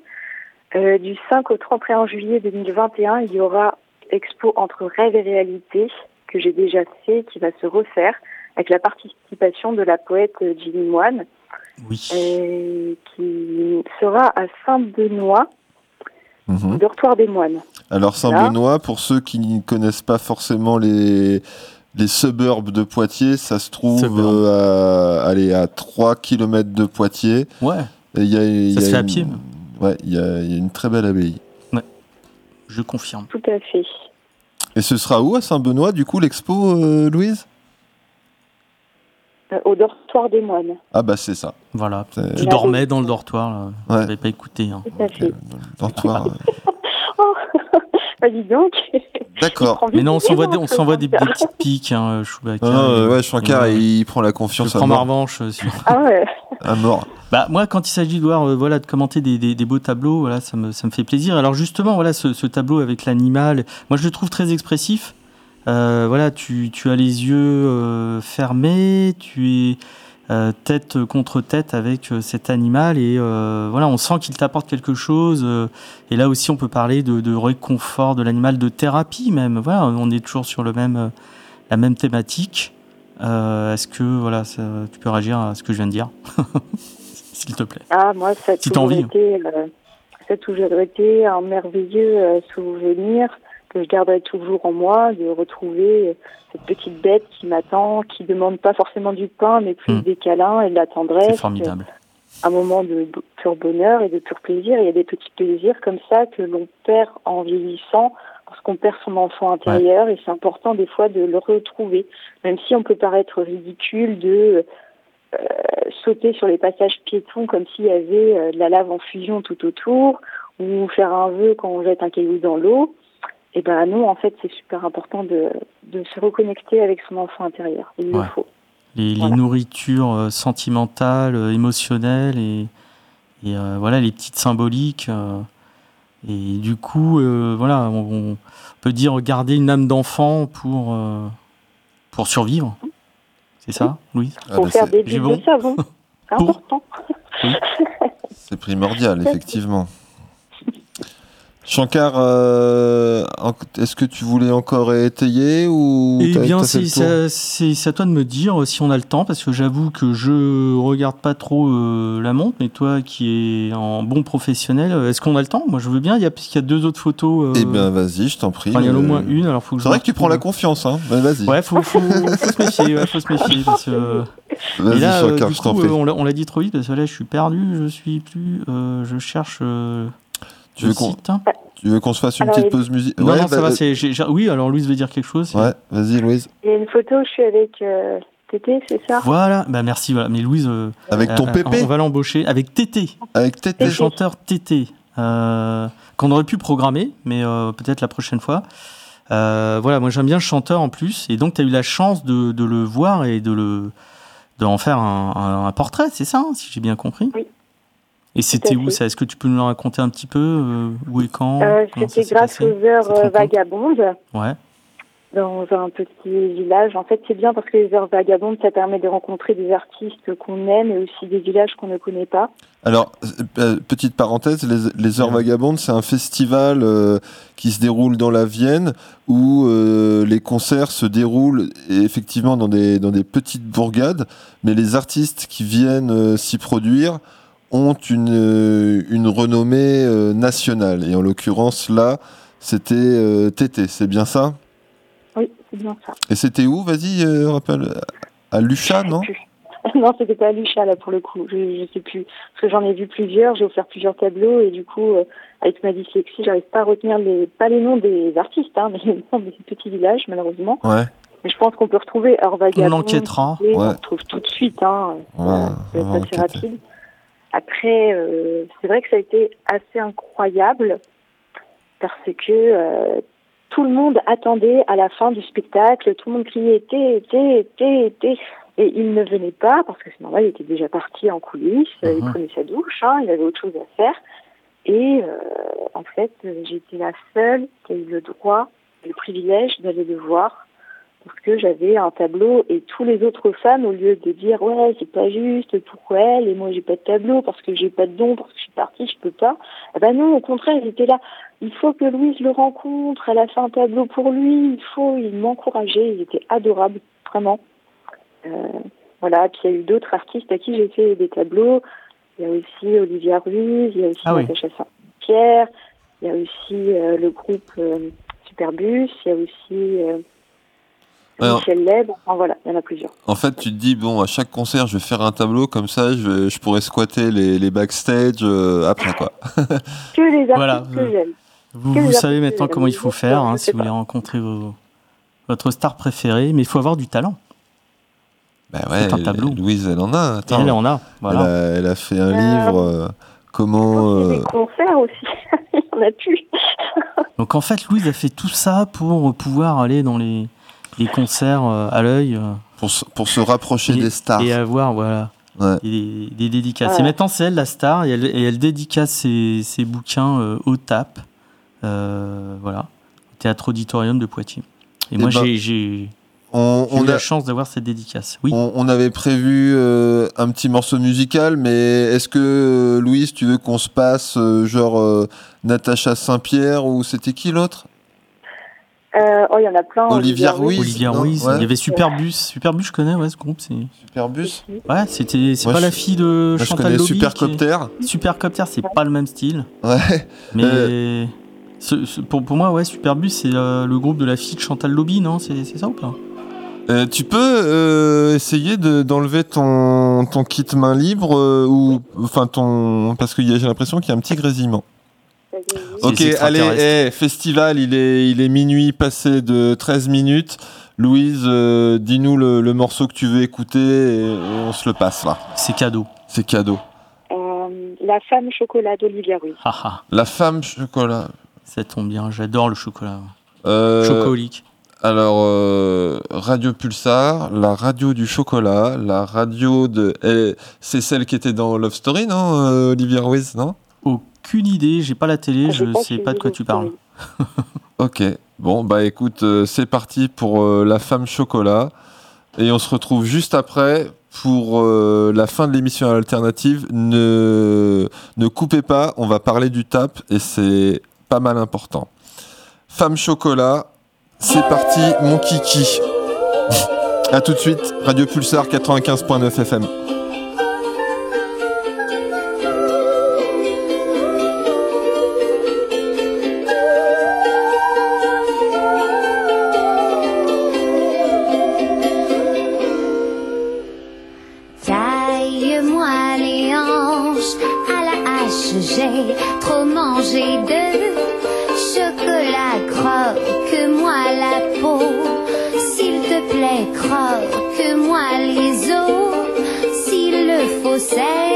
E: euh, du 5 au 31 juillet 2021, il y aura Expo entre rêve et réalité que j'ai déjà fait, qui va se refaire avec la participation de la poète euh, Ginny Moine,
D: Oui.
E: euh, qui sera à Saint-Benoît,
B: Mhm.
E: dortoir des moines.
B: Alors, Saint-Benoît, pour ceux qui ne connaissent pas forcément les, les suburbs de Poitiers, ça se trouve euh, à, allez, à 3 km de Poitiers.
D: Ouais,
B: Et il y a, il y
D: Ça
B: a
D: se fait à pied.
B: Ouais, il y a, il y a une très belle abbaye.
D: je confirme.
E: Tout à fait.
B: Et ce sera où à Saint-Benoît, du coup, l'expo, euh, Louise?
E: Euh, au dortoir des moines.
B: Ah bah c'est ça.
D: Voilà. Tu
E: Là,
D: dormais dans le dortoir, là.
B: Ouais.
D: J'avais pas écouté. hein.
E: Tout à fait.
B: Dortoir, euh,
E: Oh, bah dis donc.
B: D'accord.
D: Mais non, on s'envoie des, on s'envoie des, des petites piques, hein, Chewbacca.
B: Non, non, euh, ouais, Shankar,
D: et, euh,
B: il prend la
D: Je
B: confiance à
D: prends ma revanche euh, sur-
E: Ah ouais.
B: À mort.
D: Bah, moi, quand il s'agit de voir, euh, voilà, de commenter des, des- des beaux tableaux, voilà, ça me, ça me fait plaisir. Alors justement, voilà, ce, ce tableau avec l'animal, moi je le trouve très expressif. Euh, voilà, tu, tu as les yeux euh, fermés, tu es euh, tête contre tête avec euh, cet animal et euh, voilà, on sent qu'il t'apporte quelque chose. et là aussi, on peut parler de, de réconfort de l'animal, de thérapie même. Voilà, on est toujours sur le même, la même thématique. Est-ce que voilà, ça- tu peux réagir à ce que je viens de dire, s'il te plaît
E: Ah, moi, ça a
D: Si
E: toujours été, ça a toujours été un merveilleux souvenir que je garderai toujours en moi, de retrouver euh, cette petite bête qui m'attend, qui demande pas forcément du pain, mais plus
D: Hmm.
E: des câlins et de la tendresse.
D: C'est formidable.
E: Un moment de pur bonheur et de pur plaisir. Il y a des petits plaisirs comme ça que l'on perd en vieillissant parce qu'on perd son enfant intérieur et c'est important des fois de le retrouver. Même si on peut paraître ridicule de euh, sauter sur les passages piétons comme s'il y avait euh, de la lave en fusion tout autour ou faire un vœu quand on jette un caillou dans l'eau. Et ben non, en fait, c'est super important de, de se reconnecter avec son enfant intérieur. Il
D: Ouais.
E: le faut.
D: Les, nourritures euh, sentimentales, euh, émotionnelles et, et, euh, voilà les petites symboliques. euh, et du coup, euh, voilà, on, on peut dire garder une âme d'enfant pour euh, pour survivre. C'est ça, Louise?
B: Ah
E: Pour
B: bah,
E: faire des
D: bon.
E: de savon. C'est important.
B: C'est primordial, effectivement. Shankar, euh, est-ce que tu voulais encore étayer ou
D: Eh bien, c'est à toi de me dire euh, si on a le temps, parce que j'avoue que je regarde pas trop euh, la montre, mais toi qui es en bon professionnel, est-ce qu'on a le temps? Moi, je veux bien. Il y a, puisqu'il y a deux autres photos. euh,
B: Eh bien, vas-y, je t'en prie.
D: enfin, il y en a au moins une. Alors, faut que je
B: C'est vrai que tu prends la confiance, hein. Vas-y.
D: Ouais, faut, faut, faut se méfier, ouais, faut se méfier parce que.
B: vas-y,
D: Et là, euh,
B: Shankar,
D: du
B: je t'en
D: coup,
B: prie.
D: euh, on l'a- on l'a dit trop vite parce que là, je suis perdu, je suis plus, euh, je cherche euh,
B: tu,
D: le
B: veux qu'on,
D: site. hein.
B: tu veux qu'on se fasse une
E: Alors,
B: petite
E: il-
B: pause musique?
D: Non,
B: Ouais,
D: non, ça
B: bah,
D: va. c'est- j'ai- j'ai- oui, alors Louise veut dire quelque chose.
B: Ouais, vas-y, Louise.
E: Il y a une photo où je suis avec euh, Tété, c'est ça?
D: Voilà, bah merci. Voilà. Mais Louise, euh,
B: Avec ton
D: euh,
B: pépé?
D: on va l'embaucher avec Tété.
B: Avec Tété
D: le chanteur Tété, euh, qu'on aurait pu programmer, mais euh, peut-être la prochaine fois. Euh, voilà, moi j'aime bien le chanteur en plus, et donc tu as eu la chance de, de le voir et de le de en faire un, un- un portrait, c'est ça, hein, si j'ai bien compris?
E: Oui.
D: Et c'était où ça? Est-ce que tu peux nous le raconter un petit peu euh, Où et quand?
E: Euh, C'était grâce aux heures euh, vagabondes
D: Ouais.
E: dans un petit village. En fait, c'est bien parce que les heures vagabondes, ça permet de rencontrer des artistes qu'on aime et aussi des villages qu'on ne connaît pas.
B: Alors, euh, petite parenthèse, les, les Heures
D: Ouais.
B: Vagabondes, c'est un festival euh, qui se déroule dans la Vienne où euh, les concerts se déroulent effectivement dans des, dans des petites bourgades, mais les artistes qui viennent euh, s'y produire ont une, euh, une renommée euh, nationale. Et en l'occurrence, là, c'était euh, Tété, c'est bien ça?
E: Oui, c'est bien ça.
B: Et c'était où? Vas-y, euh, rappelle. À Luchat, non?
E: non, c'était pas à Luchat, là, pour le coup. Je, je sais plus. Parce que j'en ai vu plusieurs, j'ai offert plusieurs tableaux et du coup, euh, avec ma dyslexie, j'arrive pas à retenir les, pas les noms des artistes, hein, mais les noms des petits villages, malheureusement.
B: Ouais.
E: Mais je pense qu'on peut retrouver Heure Vagabond.
D: enquêtera.
E: et
B: Ouais.
E: On retrouve tout de suite, hein.
B: Ouais, on
E: assez rapide. Après, euh, c'est vrai que ça a été assez incroyable parce que euh, tout le monde attendait à la fin du spectacle, tout le monde criait té, té, té, té, et il ne venait pas parce que c'est normal, il était déjà parti en coulisses, il
D: Mhm.
E: prenait sa douche, hein, il avait autre chose à faire. Et euh, en fait, euh, été la seule qui a eu le droit, le privilège d'aller le voir parce que j'avais un tableau et tous les autres femmes, au lieu de dire ouais c'est pas juste, pourquoi elle et moi j'ai pas de tableau parce que j'ai pas de don, parce que je suis partie, je peux pas. Eh ben non, au contraire, ils étaient là. Il faut que Louise le rencontre. Elle a fait un tableau pour lui. Il faut, ils m'encourageaient. Ils étaient adorables, vraiment. Euh, voilà. Puis il y a eu d'autres artistes à qui j'ai fait des tableaux. Il y a aussi Olivia Ruiz, il y a aussi
D: Ah oui.
E: Natacha Saint-Pierre, il y a aussi euh, le groupe euh, Superbus, il y a aussi
B: Alors-
E: Michel Leb. Enfin voilà, il y en a plusieurs.
B: En fait, tu te dis, bon, à chaque concert, je vais faire un tableau, comme ça, je, vais- je pourrais squatter les, les backstage euh, après, quoi.
E: Que les artistes
D: Voilà,
E: que
D: euh,
E: j'aime.
D: Vous, vous savez maintenant comment il faut faire hein, si vous voulez rencontrer vos- votre star préférée, mais il faut avoir du talent.
B: Bah ouais,
D: C'est un tableau.
B: Louise, elle en a. Attends.
D: Elle en a. Voilà.
B: Elle, a, elle a fait un
E: Euh,
B: livre. euh, comment.
E: Il y a
B: euh,
E: des concerts aussi. Il y en a plus.
D: Donc en fait, Louise a fait tout ça pour pouvoir aller dans les, les concerts euh, à l'œil euh,
B: pour, se- pour se rapprocher
D: et,
B: des stars.
D: et avoir voilà,
B: Ouais.
D: des, des dédicaces.
E: Ouais.
D: Et maintenant, c'est elle la star et elle, et elle dédicace ses, ses bouquins euh, au TAP, euh, voilà, au Théâtre Auditorium de Poitiers. Et,
B: Eh
D: moi,
B: ben,
D: j'ai- j'ai
B: On,
D: eu la chance d'avoir cette dédicace. Oui.
B: on, on avait prévu euh, un petit morceau musical, mais est-ce que, Louise, tu veux qu'on se passe euh, genre euh, Natacha Saint-Pierre ou c'était qui l'autre?
E: Euh, oh, il y en a plein.
B: Olivia Ruiz.
D: Olivia Ruiz.
B: ouais.
D: Il y avait Superbus. Superbus, je connais, ouais, ce groupe. C'est
B: Superbus
D: ouais, c'était c'est pas
B: je-
D: la fille de
B: Moi, je
D: Chantal
B: connais
D: Lobby. est-
B: Supercopter.
D: Supercopter, c'est pas le même style.
B: Ouais.
D: Mais
B: Euh.
D: ce- ce- pour, pour moi, ouais, Superbus, c'est euh, le groupe de la fille de Chantal Lobby, non C'est c'est ça ou pas?
B: Euh, tu peux euh, essayer de- d'enlever ton, ton kit main libre euh, ou enfin ton parce que j'ai l'impression qu'il y a un petit grésillement. Ok, allez, eh, festival, il est, il est minuit passé de 13 minutes. Louise, euh, dis-nous le, le morceau que tu veux écouter et, et on se le passe là.
D: C'est cadeau.
B: C'est cadeau.
E: Euh, la femme chocolat d'Olivia Ruiz.
D: Haha,
B: La femme chocolat.
D: ça tombe bien, j'adore le chocolat.
B: Euh,
D: Chocolique.
B: alors, euh, Radio Pulsar, la radio du chocolat, la radio de. eh, c'est celle qui était dans Love Story, non, euh, Olivia Ruiz, non?
D: Aucune idée, j'ai pas la télé,
E: Ah,
D: je sais pas de quoi tu parles.
B: Ok, bon, bah écoute, euh, c'est parti pour euh, La Femme Chocolat. Et on se retrouve juste après pour euh, la fin de l'émission alternative. Ne, ne coupez pas, on va parler du tap et c'est pas mal important. Femme Chocolat, c'est parti, mon kiki. A tout de suite, Radio Pulsar 95.9 FM.
G: Le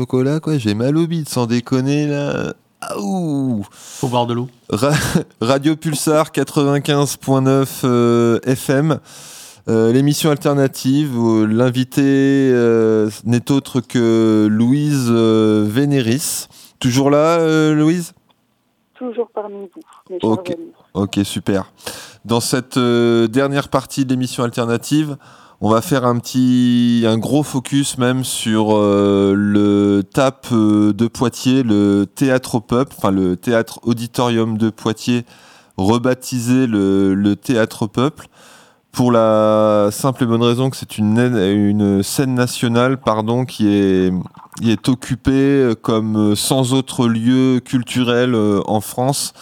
G: chocolat,
B: quoi. J'ai mal au bide, sans déconner, là. Aouh
D: Faut boire de l'eau.
B: Ra- Radio Pulsar 95.9 euh, FM. Euh, L'émission alternative, où l'invité euh, n'est autre que Louise euh, Vénéris. Toujours là, euh, Louise?
E: Toujours parmi vous,
B: Ok. super. Dans cette euh, dernière partie de l'émission alternative, on va faire un petit, un gros focus même sur euh, le TAP euh, de Poitiers, le théâtre au peuple, enfin le théâtre auditorium de Poitiers, rebaptisé le, théâtre au peuple, pour la simple et bonne raison que c'est une, une scène nationale, pardon, qui est, qui est occupée euh, comme sans autre lieu culturel en France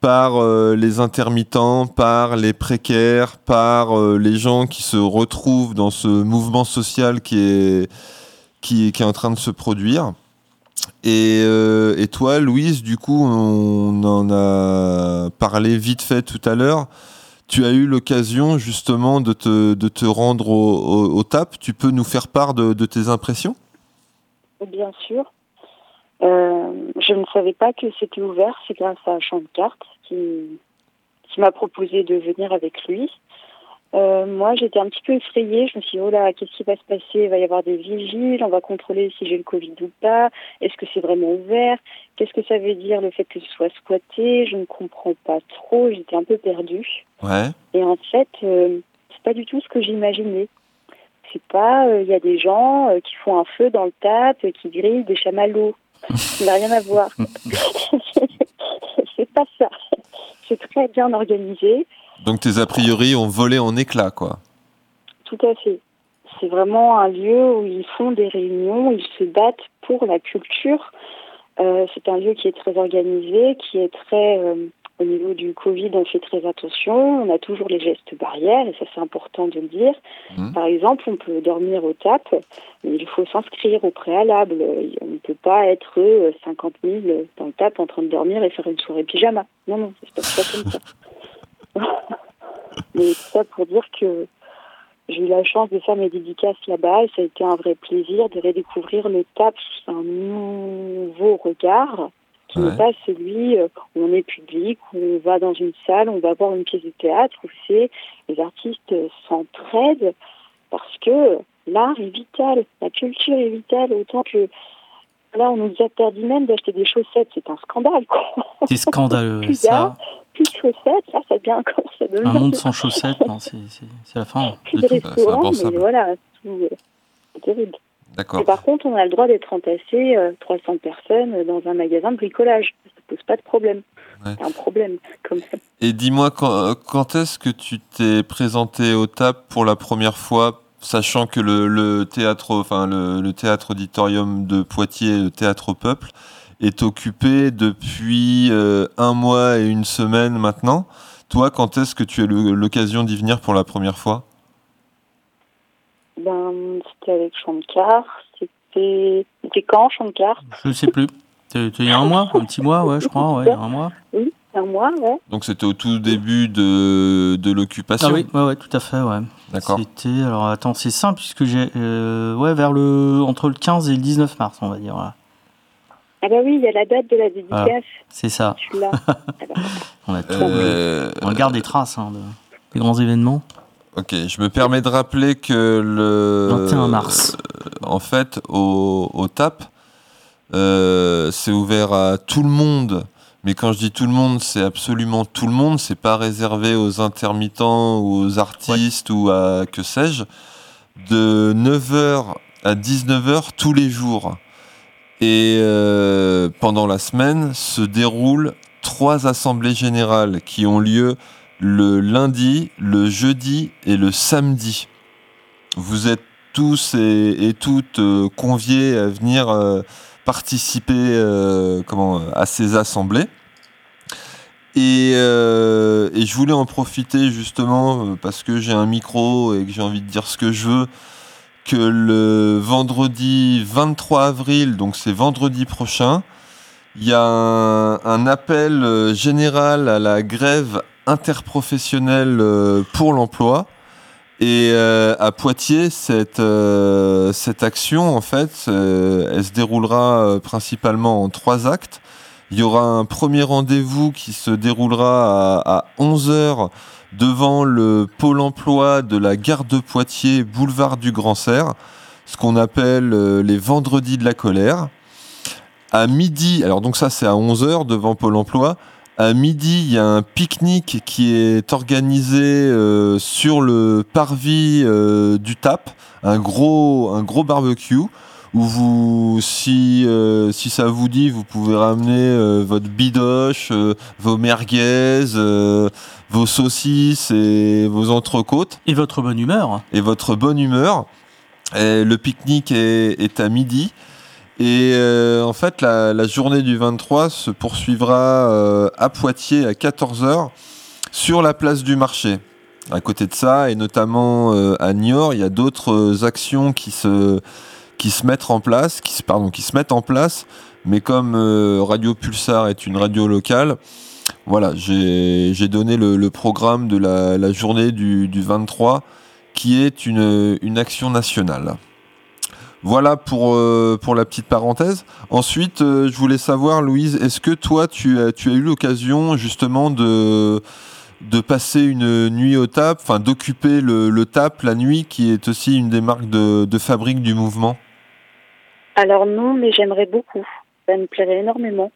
B: par euh, les intermittents, par les précaires, par euh, les gens qui se retrouvent dans ce mouvement social qui est, qui, est en train de se produire. Et, euh, et toi, Louise, du coup, on en a parlé vite fait tout à l'heure. Tu as eu l'occasion justement de te, de te rendre au, au- TAP. Tu peux nous faire part de tes impressions?
E: Bien sûr. Euh, je ne savais pas que c'était ouvert. C'est grâce à Champ de Cartes qui, qui m'a proposé de venir avec lui. Euh, moi, j'étais un petit peu effrayée. Je me suis dit, oh là, qu'est-ce qui va se passer? Il va y avoir des vigiles, on va contrôler si j'ai le Covid ou pas. Est-ce que c'est vraiment ouvert? Qu'est-ce que ça veut dire le fait que ce soit squatté? Je ne comprends pas trop. J'étais un peu perdue.
B: Ouais.
E: Et en fait, euh, c'est pas du tout ce que j'imaginais. C'est pas, euh, il y a des gens qui font un feu dans le tap, qui grillent des chamallows. Ça n'a rien à voir. c'est pas ça. C'est très bien organisé.
B: Donc tes a priori ont volé en éclats, quoi.
E: Tout à fait. C'est vraiment un lieu où ils font des réunions, ils se battent pour la culture. Euh, c'est un lieu qui est très organisé, qui est très... euh, au niveau du Covid, on fait très attention. On a toujours les gestes barrières, et ça c'est important de le dire.
B: Mhm.
E: Par exemple, on peut dormir au TAP, mais il faut s'inscrire au préalable. On ne peut pas être euh, 50 000 dans le TAP en train de dormir et faire une soirée pyjama. Non, non, ça se passe pas comme ça. Mais tout ça pour dire que j'ai eu la chance de faire mes dédicaces là-bas et ça a été un vrai plaisir de redécouvrir le TAP sous un nouveau regard qui
B: Ouais.
E: n'est pas celui euh, où on est public, où on va dans une salle, on va voir une pièce de théâtre, où c'est les artistes s'entraident parce que l'art est vital, la culture est vitale, autant que là on nous interdit même d'acheter des chaussettes, c'est un scandale quoi.
D: C'est scandaleux,
E: Plus
D: ça.
E: plus de chaussettes, là ça devient encore, ça devient
D: Un monde sans chaussettes, non, c'est la fin.
E: plus
D: de
E: de restaurants, mais voilà, tout, euh, c'est terrible.
B: D'accord.
E: Et par contre, on a le droit d'être entassé euh, 300 personnes dans un magasin de bricolage. Ça pose pas de problème.
B: Ouais.
E: C'est un problème, comme ça.
B: Et dis-moi, quand, quand est-ce que tu t'es présenté au TAP pour la première fois, sachant que le, le théâtre, enfin le, le théâtre auditorium de Poitiers, le théâtre au peuple, est occupé depuis euh, un mois et une semaine maintenant. Toi, quand est-ce que tu as eu l'occasion d'y venir pour la première fois?
E: Ben, c'était avec Shankar. C'était c'était quand, Shankar?
D: Je sais plus. C'était il y a un mois, un petit mois, ouais, je crois, ouais, il y a un mois.
E: Oui, un mois, ouais.
B: Donc c'était au tout début de, de l'occupation.
D: Ah oui, ouais, ouais, tout à fait, ouais.
B: D'accord.
D: C'était, alors attends, c'est simple, puisque j'ai, euh, ouais, vers le, entre le 15 et le 19 mars, on va dire.
E: Ah bah oui, il y a la date de la dédicace.
D: Voilà. C'est ça.
E: Je suis là.
D: On a tout.
B: Euh,
D: on garde des traces, hein, de- des grands événements.
B: Ok, je me permets de rappeler que le
D: 21 mars.
B: euh, en fait, au, au TAP, euh, c'est ouvert à tout le monde. Mais quand je dis tout le monde, c'est absolument tout le monde. C'est pas réservé aux intermittents ou aux artistes ou à que sais-je. De 9h à 19h tous les jours. Et euh, pendant la semaine se déroulent trois assemblées générales qui ont lieu le lundi, le jeudi et le samedi. Vous êtes tous et, et toutes euh, conviés à venir euh, participer euh, comment, à ces assemblées. Et, et je voulais en profiter justement parce que j'ai un micro et que j'ai envie de dire ce que je veux que le vendredi 23 avril, donc c'est vendredi prochain, il y a un, appel général à la grève interprofessionnelle euh, pour l'emploi. Et euh, à Poitiers, cette, euh, cette action, en fait, elle se déroulera principalement en trois actes. Il y aura un premier rendez-vous qui se déroulera à, à 11h devant le pôle emploi de la gare de Poitiers, boulevard du Grand Serre, ce qu'on appelle les vendredis de la colère. À midi, alors donc ça c'est à 11h devant Pôle emploi. À midi, il y a un pique-nique qui est organisé euh, sur le parvis euh, du TAP, un gros, un gros barbecue où vous, si, euh, si ça vous dit, vous pouvez ramener euh, votre bidoche, euh, vos merguez, euh, vos saucisses et vos entrecôtes.
D: Et votre bonne humeur.
B: Et votre bonne humeur. Et le pique-nique est, est à midi. Et euh, en fait, la, la journée du 23 se poursuivra euh, à Poitiers à 14h sur la place du marché. À côté de ça, et notamment euh, à Niort, il y a d'autres euh, actions qui se, qui se mettent en place, qui se, pardon, qui se mettent en place. Mais comme euh, Radio Pulsar est une radio locale, voilà, j'ai j'ai donné le, le programme de la, la journée du, du 23, qui est une, une action nationale. Voilà pour, euh, pour la petite parenthèse. Ensuite, euh, je voulais savoir, Louise, est-ce que toi, tu as, tu as eu l'occasion justement de, de passer une nuit au TAP, enfin d'occuper le, le TAP la nuit, qui est aussi une des marques de, de fabrique du mouvement?
E: Alors non, mais j'aimerais beaucoup. Ça me plairait énormément.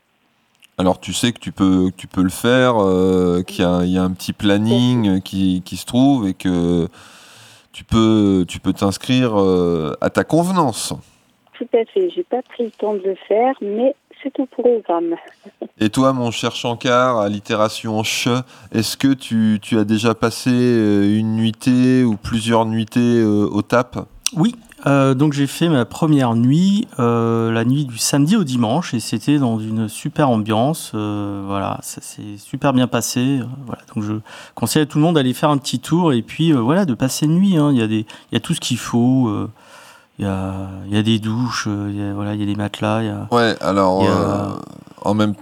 B: Alors tu sais que tu peux, que tu peux le faire, euh, qu'il y a, il y a un petit planning qui, qui se trouve et que tu peux tu peux t'inscrire euh, à ta convenance.
E: Tout à fait. J'ai pas pris le temps de le faire, mais c'est au programme.
B: Et toi, mon cher Shankar, à l'itération ch, est-ce que tu, tu as déjà passé euh, une nuitée ou plusieurs nuitées euh, au TAP
D: Oui, euh, donc j'ai fait ma première nuit, euh, la nuit du samedi au dimanche, et c'était dans une super ambiance. euh, voilà, ça s'est super bien passé. voilà, donc je conseille à tout le monde d'aller faire un petit tour et puis voilà, de passer une nuit. hein. Il y a des, il y a tout ce qu'il faut. il y a, il y a des douches, il y a, voilà, il y a des matelas. Il y a,
B: Ouais, alors
D: Il y a-
B: en même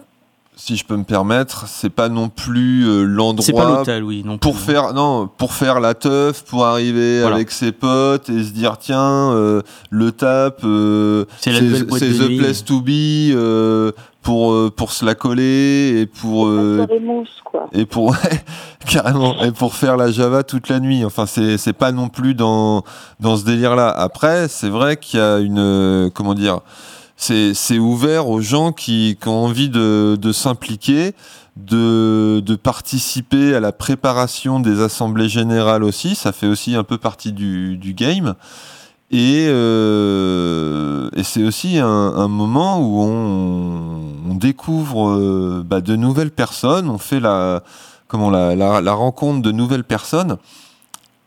B: si je peux me permettre, c'est pas non plus euh, l'endroit
D: l'hôtel, oui, non.
B: pour
D: plus.
B: faire non pour faire la teuf pour arriver
D: Voilà.
B: avec ses potes et se dire tiens euh, le tap euh,
D: C'est
B: the
D: nuit.
B: place to be euh, pour euh, pour se la coller et pour
E: La
B: euh,
E: soirée mousse, quoi.
B: et pour ouais, carrément et pour faire la Java toute la nuit. Enfin c'est c'est pas non plus dans dans ce délire là. Après c'est vrai qu'il y a une euh, comment dire c'est ouvert aux gens qui, ont envie de s'impliquer. De, de participer à la préparation des assemblées générales aussi, ça fait aussi un peu partie du, game. Et, euh, et c'est aussi un, moment où on, découvre euh, bah, de nouvelles personnes, on fait la, comment, la, la rencontre de nouvelles personnes.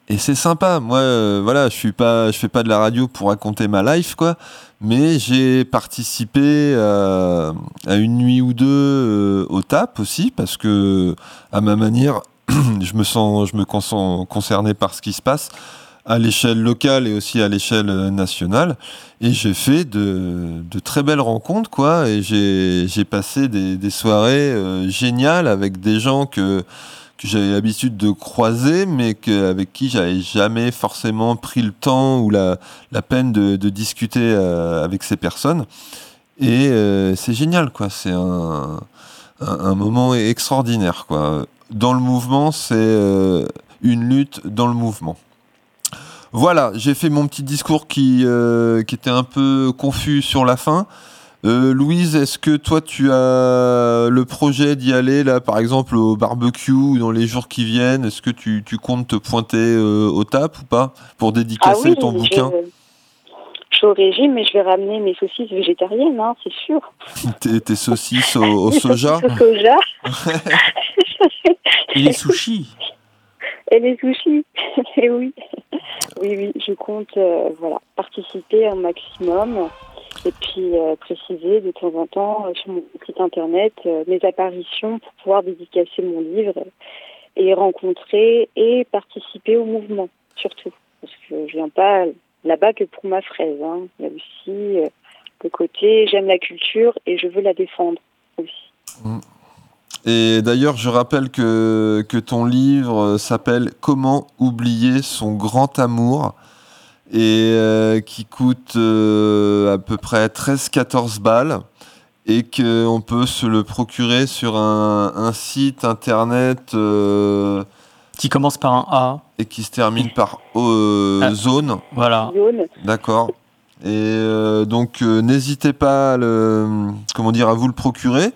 B: Et c'est sympa. Moi, euh, voilà, je suis pas, je fais pas de la radio pour raconter ma life, quoi. Mais j'ai participé à, à une nuit ou deux euh, au TAP aussi, parce que, à ma manière, je me sens, je me sens concerné par ce qui se passe à l'échelle locale et aussi à l'échelle euh, nationale. Et j'ai fait de, de très belles rencontres, quoi. Et j'ai passé des, soirées euh, géniales avec des gens que, j'avais l'habitude de croiser, mais avec qui j'avais jamais forcément pris le temps ou la, peine de, discuter euh, avec ces personnes. Et euh, c'est génial, quoi. C'est un, moment extraordinaire, quoi. Dans le mouvement, c'est euh, une lutte dans le mouvement. Voilà, j'ai fait mon petit discours qui était un peu confus sur la fin. Euh, Louise, est-ce que toi tu as le projet d'y aller là, par exemple au barbecue ou dans les jours qui viennent? Est-ce que tu, tu comptes te pointer euh, au TAP ou pas pour
E: Ah
B: dédicacer
E: oui,
B: ton bouquin?
E: Je suis au régime, mais je vais ramener mes saucisses végétariennes, hein, c'est sûr.
B: tes, tes saucisses au, au soja?
E: Au soja.
D: Et les sushis?
E: Et les sushis. Et oui. Oui, oui, je compte euh, voilà, participer un maximum et puis euh, préciser de temps en temps euh, sur mon site internet euh, mes apparitions pour pouvoir dédicacer mon livre et rencontrer et participer au mouvement, surtout. Parce que je viens pas là-bas que pour ma fraise. Hein. Il y a aussi le côté j'aime la culture et je veux la défendre aussi.
B: Et d'ailleurs, je rappelle que, que ton livre s'appelle Comment oublier son grand amour et euh, qui coûte euh, à peu près 13-14 balles et qu'on peut se le procurer sur un, un site internet euh,
D: Qui commence par un A.
B: Et qui se termine par euh,
D: Ah.
B: zone.
D: Voilà.
B: D'accord. Et euh, donc euh, n'hésitez pas à le, comment dire, à vous le procurer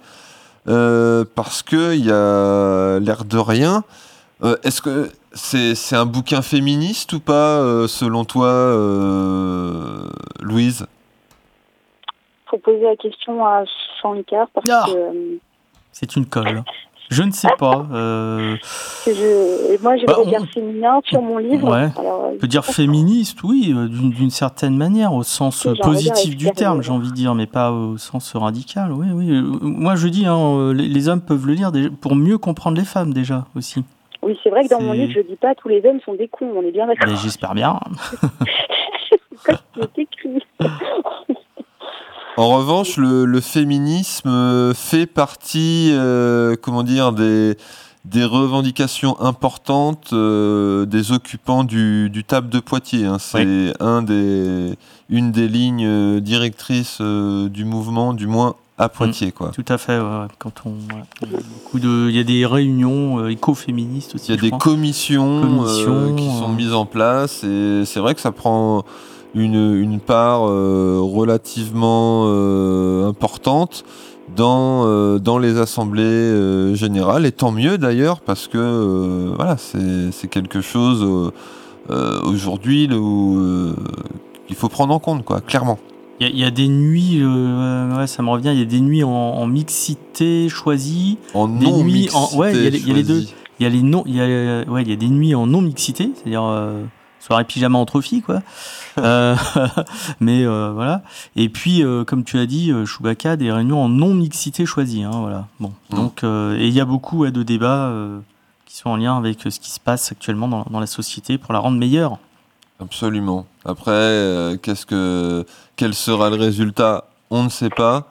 B: euh, parce que il y a l'air de rien. Euh, Est-ce que c'est c'est un bouquin féministe ou pas euh, selon toi, euh, Louise?
E: Faut poser la question à Shankar parce
D: Ah.
E: que, euh,
D: C'est une colle. Je ne sais pas. euh,
E: je, moi j'ai
D: Bah,
E: le regard
D: on-
E: féminin sur mon livre.
D: Ouais.
E: Alors, euh,
D: On peut dire féministe, oui, d'une d'une certaine manière, au sens
E: Oui,
D: positif du terme, j'ai envie de dire, mais pas au sens radical. Oui, oui. Moi, je dis, hein, les, les hommes peuvent le lire déjà, pour mieux comprendre les femmes déjà aussi.
E: Oui, c'est vrai que dans mon livre, je dis pas tous les hommes sont des cons, on est bien d'accord.
D: Mais j'espère bien.
E: C'est ce qui est écrit.
B: En revanche, le, le féminisme fait partie, euh, comment dire, des, des revendications importantes euh, des occupants du, du TAP de Poitiers. hein. C'est un des, une des lignes euh, directrices euh, du mouvement, du moins à Poitiers. Quoi.
D: Tout à fait. ouais. Quand on, il, y a y des réunions euh, écoféministes aussi.
B: Il y a des
D: crois.
B: commissions, euh,
D: Commissions,
B: qui sont
D: euh.
B: mises en place et c'est vrai que ça prend une, une part euh, relativement importante dans, dans les assemblées générales et tant mieux d'ailleurs parce que voilà c'est quelque chose aujourd'hui il faut prendre en compte quoi clairement.
D: Il y, y a des nuits, euh, ouais, ça me revient, il y a des nuits en, en mixité choisie.
B: En
D: des
B: non
D: nuits en, ouais, il y, a les- il y a les deux.
B: mixité
D: Il y a les non, il y a, ouais, il y a des nuits en non mixité, c'est-à-dire euh, soirée pyjama entre filles, quoi. Euh, mais euh, voilà. Et puis, euh, comme tu as dit, euh, Chewbacca, des réunions en non mixité choisie, hein, voilà. Bon,
B: Mm.
D: donc euh, et il y a beaucoup ouais, de débats euh, qui sont en lien avec ce qui se passe actuellement dans, dans la société pour la rendre meilleure.
B: Absolument. Après, euh, qu'est-ce que, quel sera le résultat On ne sait pas.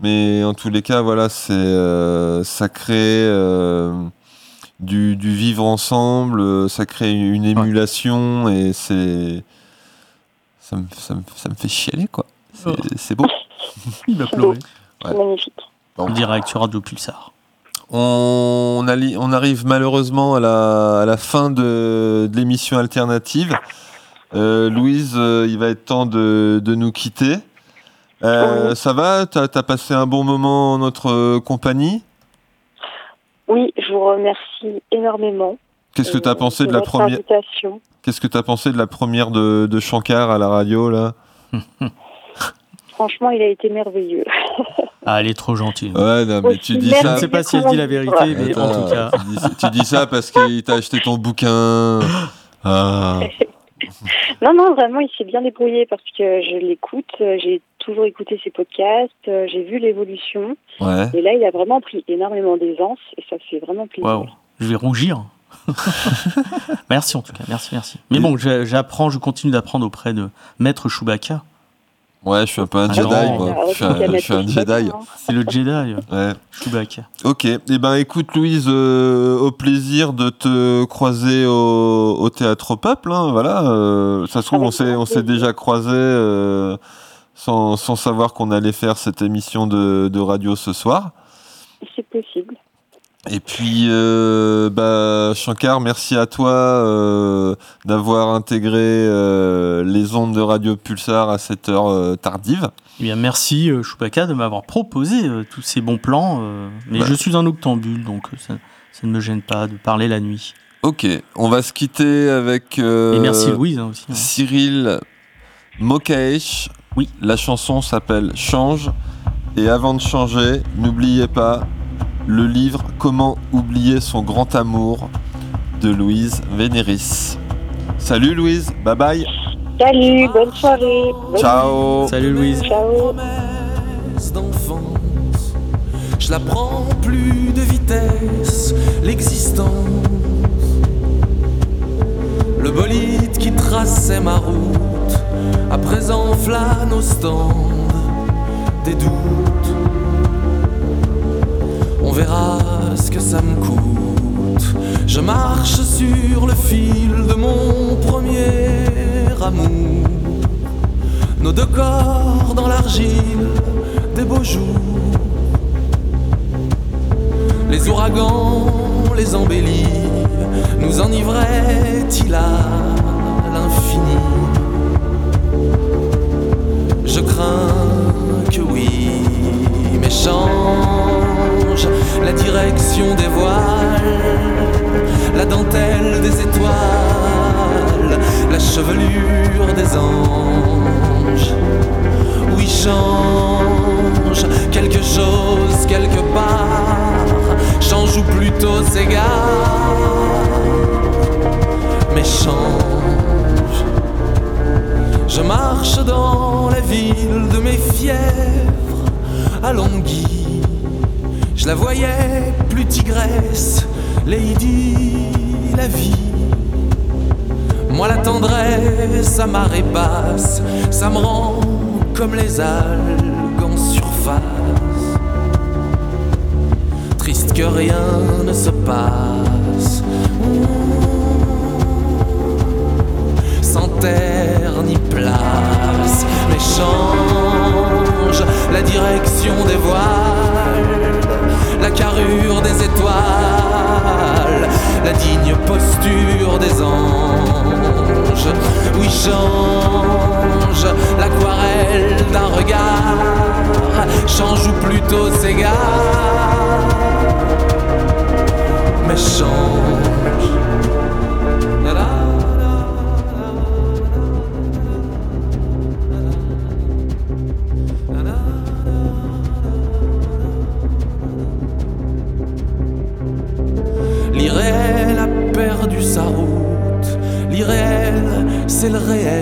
B: Mais en tous les cas, voilà, c'est, euh, ça crée euh, du, du vivre ensemble, ça crée une émulation et c'est, ça me, ça me, ça me fait chialer quoi. C'est,
D: Oh.
B: beau.
D: Il va pleurer.
E: C'est magnifique.
D: En direct sur Radio Pulsar.
B: On, on arrive malheureusement à la, à la fin de, de l'émission alternative. Euh, Louise, euh, il va être temps de, de nous quitter. Euh, Ça va? T'as as passé un bon moment en notre compagnie?
E: Oui, je vous remercie énormément.
B: Qu'est-ce que tu as
E: euh,
B: pensé de
E: de
B: la première
E: invitation.
B: Qu'est-ce que tu pensé de la première de, de Shankar à la radio là?
E: Franchement, il a été merveilleux.
D: Ah, elle est trop gentille.
B: Ouais, non, mais tu dis ça.
D: Je ne sais pas si elle dit la vérité,
E: Ouais.
D: mais en tout cas.
B: tu, dis, tu dis ça parce qu'il t'a acheté ton bouquin. Ah.
E: Non, non, vraiment, il s'est bien débrouillé parce que je l'écoute. euh, J'ai toujours écouté ses podcasts. euh, J'ai vu l'évolution.
B: Ouais.
E: Et là, il a vraiment pris énormément d'aisance et ça fait vraiment plaisir.
D: Je vais rougir. merci en tout cas, merci, merci. Mais bon, j'a- j'apprends, je continue d'apprendre auprès de Maître Chewbacca.
B: Ouais, je suis un peu un
D: Ah
B: Jedi,
D: non.
B: moi.
E: Ah,
B: Je suis un, je suis un Jedi.
D: C'est le Jedi,
B: Ouais.
D: Chewbacca.
B: Ok. Eh ben, écoute, Louise, euh, au plaisir de te croiser au, au théâtre au peuple. Hein, voilà. euh, ça se trouve,
E: Avec
B: on s'est, déjà croisés euh, sans, sans savoir qu'on allait faire cette émission de, de radio ce soir.
E: C'est possible.
B: Et puis, euh, bah, Shankar, merci à toi euh, d'avoir intégré euh, les ondes de Radio Pulsar à cette heure euh, tardive.
D: Eh bien, merci euh, Chewbacca de m'avoir proposé euh, tous ces bons plans. mais
B: Bah.
D: je suis un octambule, donc ça, ça ne me gêne pas de parler la nuit.
B: Ok, on va se quitter avec euh,
D: Et merci Louise hein, aussi. hein.
B: Cyril Mokaesh.
D: Oui.
B: La chanson s'appelle Change. Et avant de changer, n'oubliez pas le livre Comment oublier son grand amour de Louise Vénéris. Salut Louise, bye bye.
E: Salut, bonne soirée. Bonne
B: Ciao.
D: Salut Louise.
E: Ciao.
H: Je la prends plus de vitesse, l'existence. Le bolide qui traçait ma route, à présent flâne au stand des doutes. On verra ce que ça me coûte. Je marche sur le fil de mon premier amour. Nos deux corps dans l'argile des beaux jours. Les ouragans les embellissent nous enivrait-il à l'infini? Je crains que oui, mais chevelure des anges. Oui, change quelque chose quelque part, change ou plutôt s'égare, mais change. Je marche dans la ville de mes fièvres à Longhi. Je la voyais plus tigresse, Lady la vie. Moi la tendresse à marée basse, ça me rend comme les algues en surface. Triste que rien ne se passe. Sans terre ni place, mais change la direction des voiles, la carrure des étoiles, la digne posture des anges. Oui, change l'aquarelle d'un regard, change ou plutôt s'égare, mais change. Réel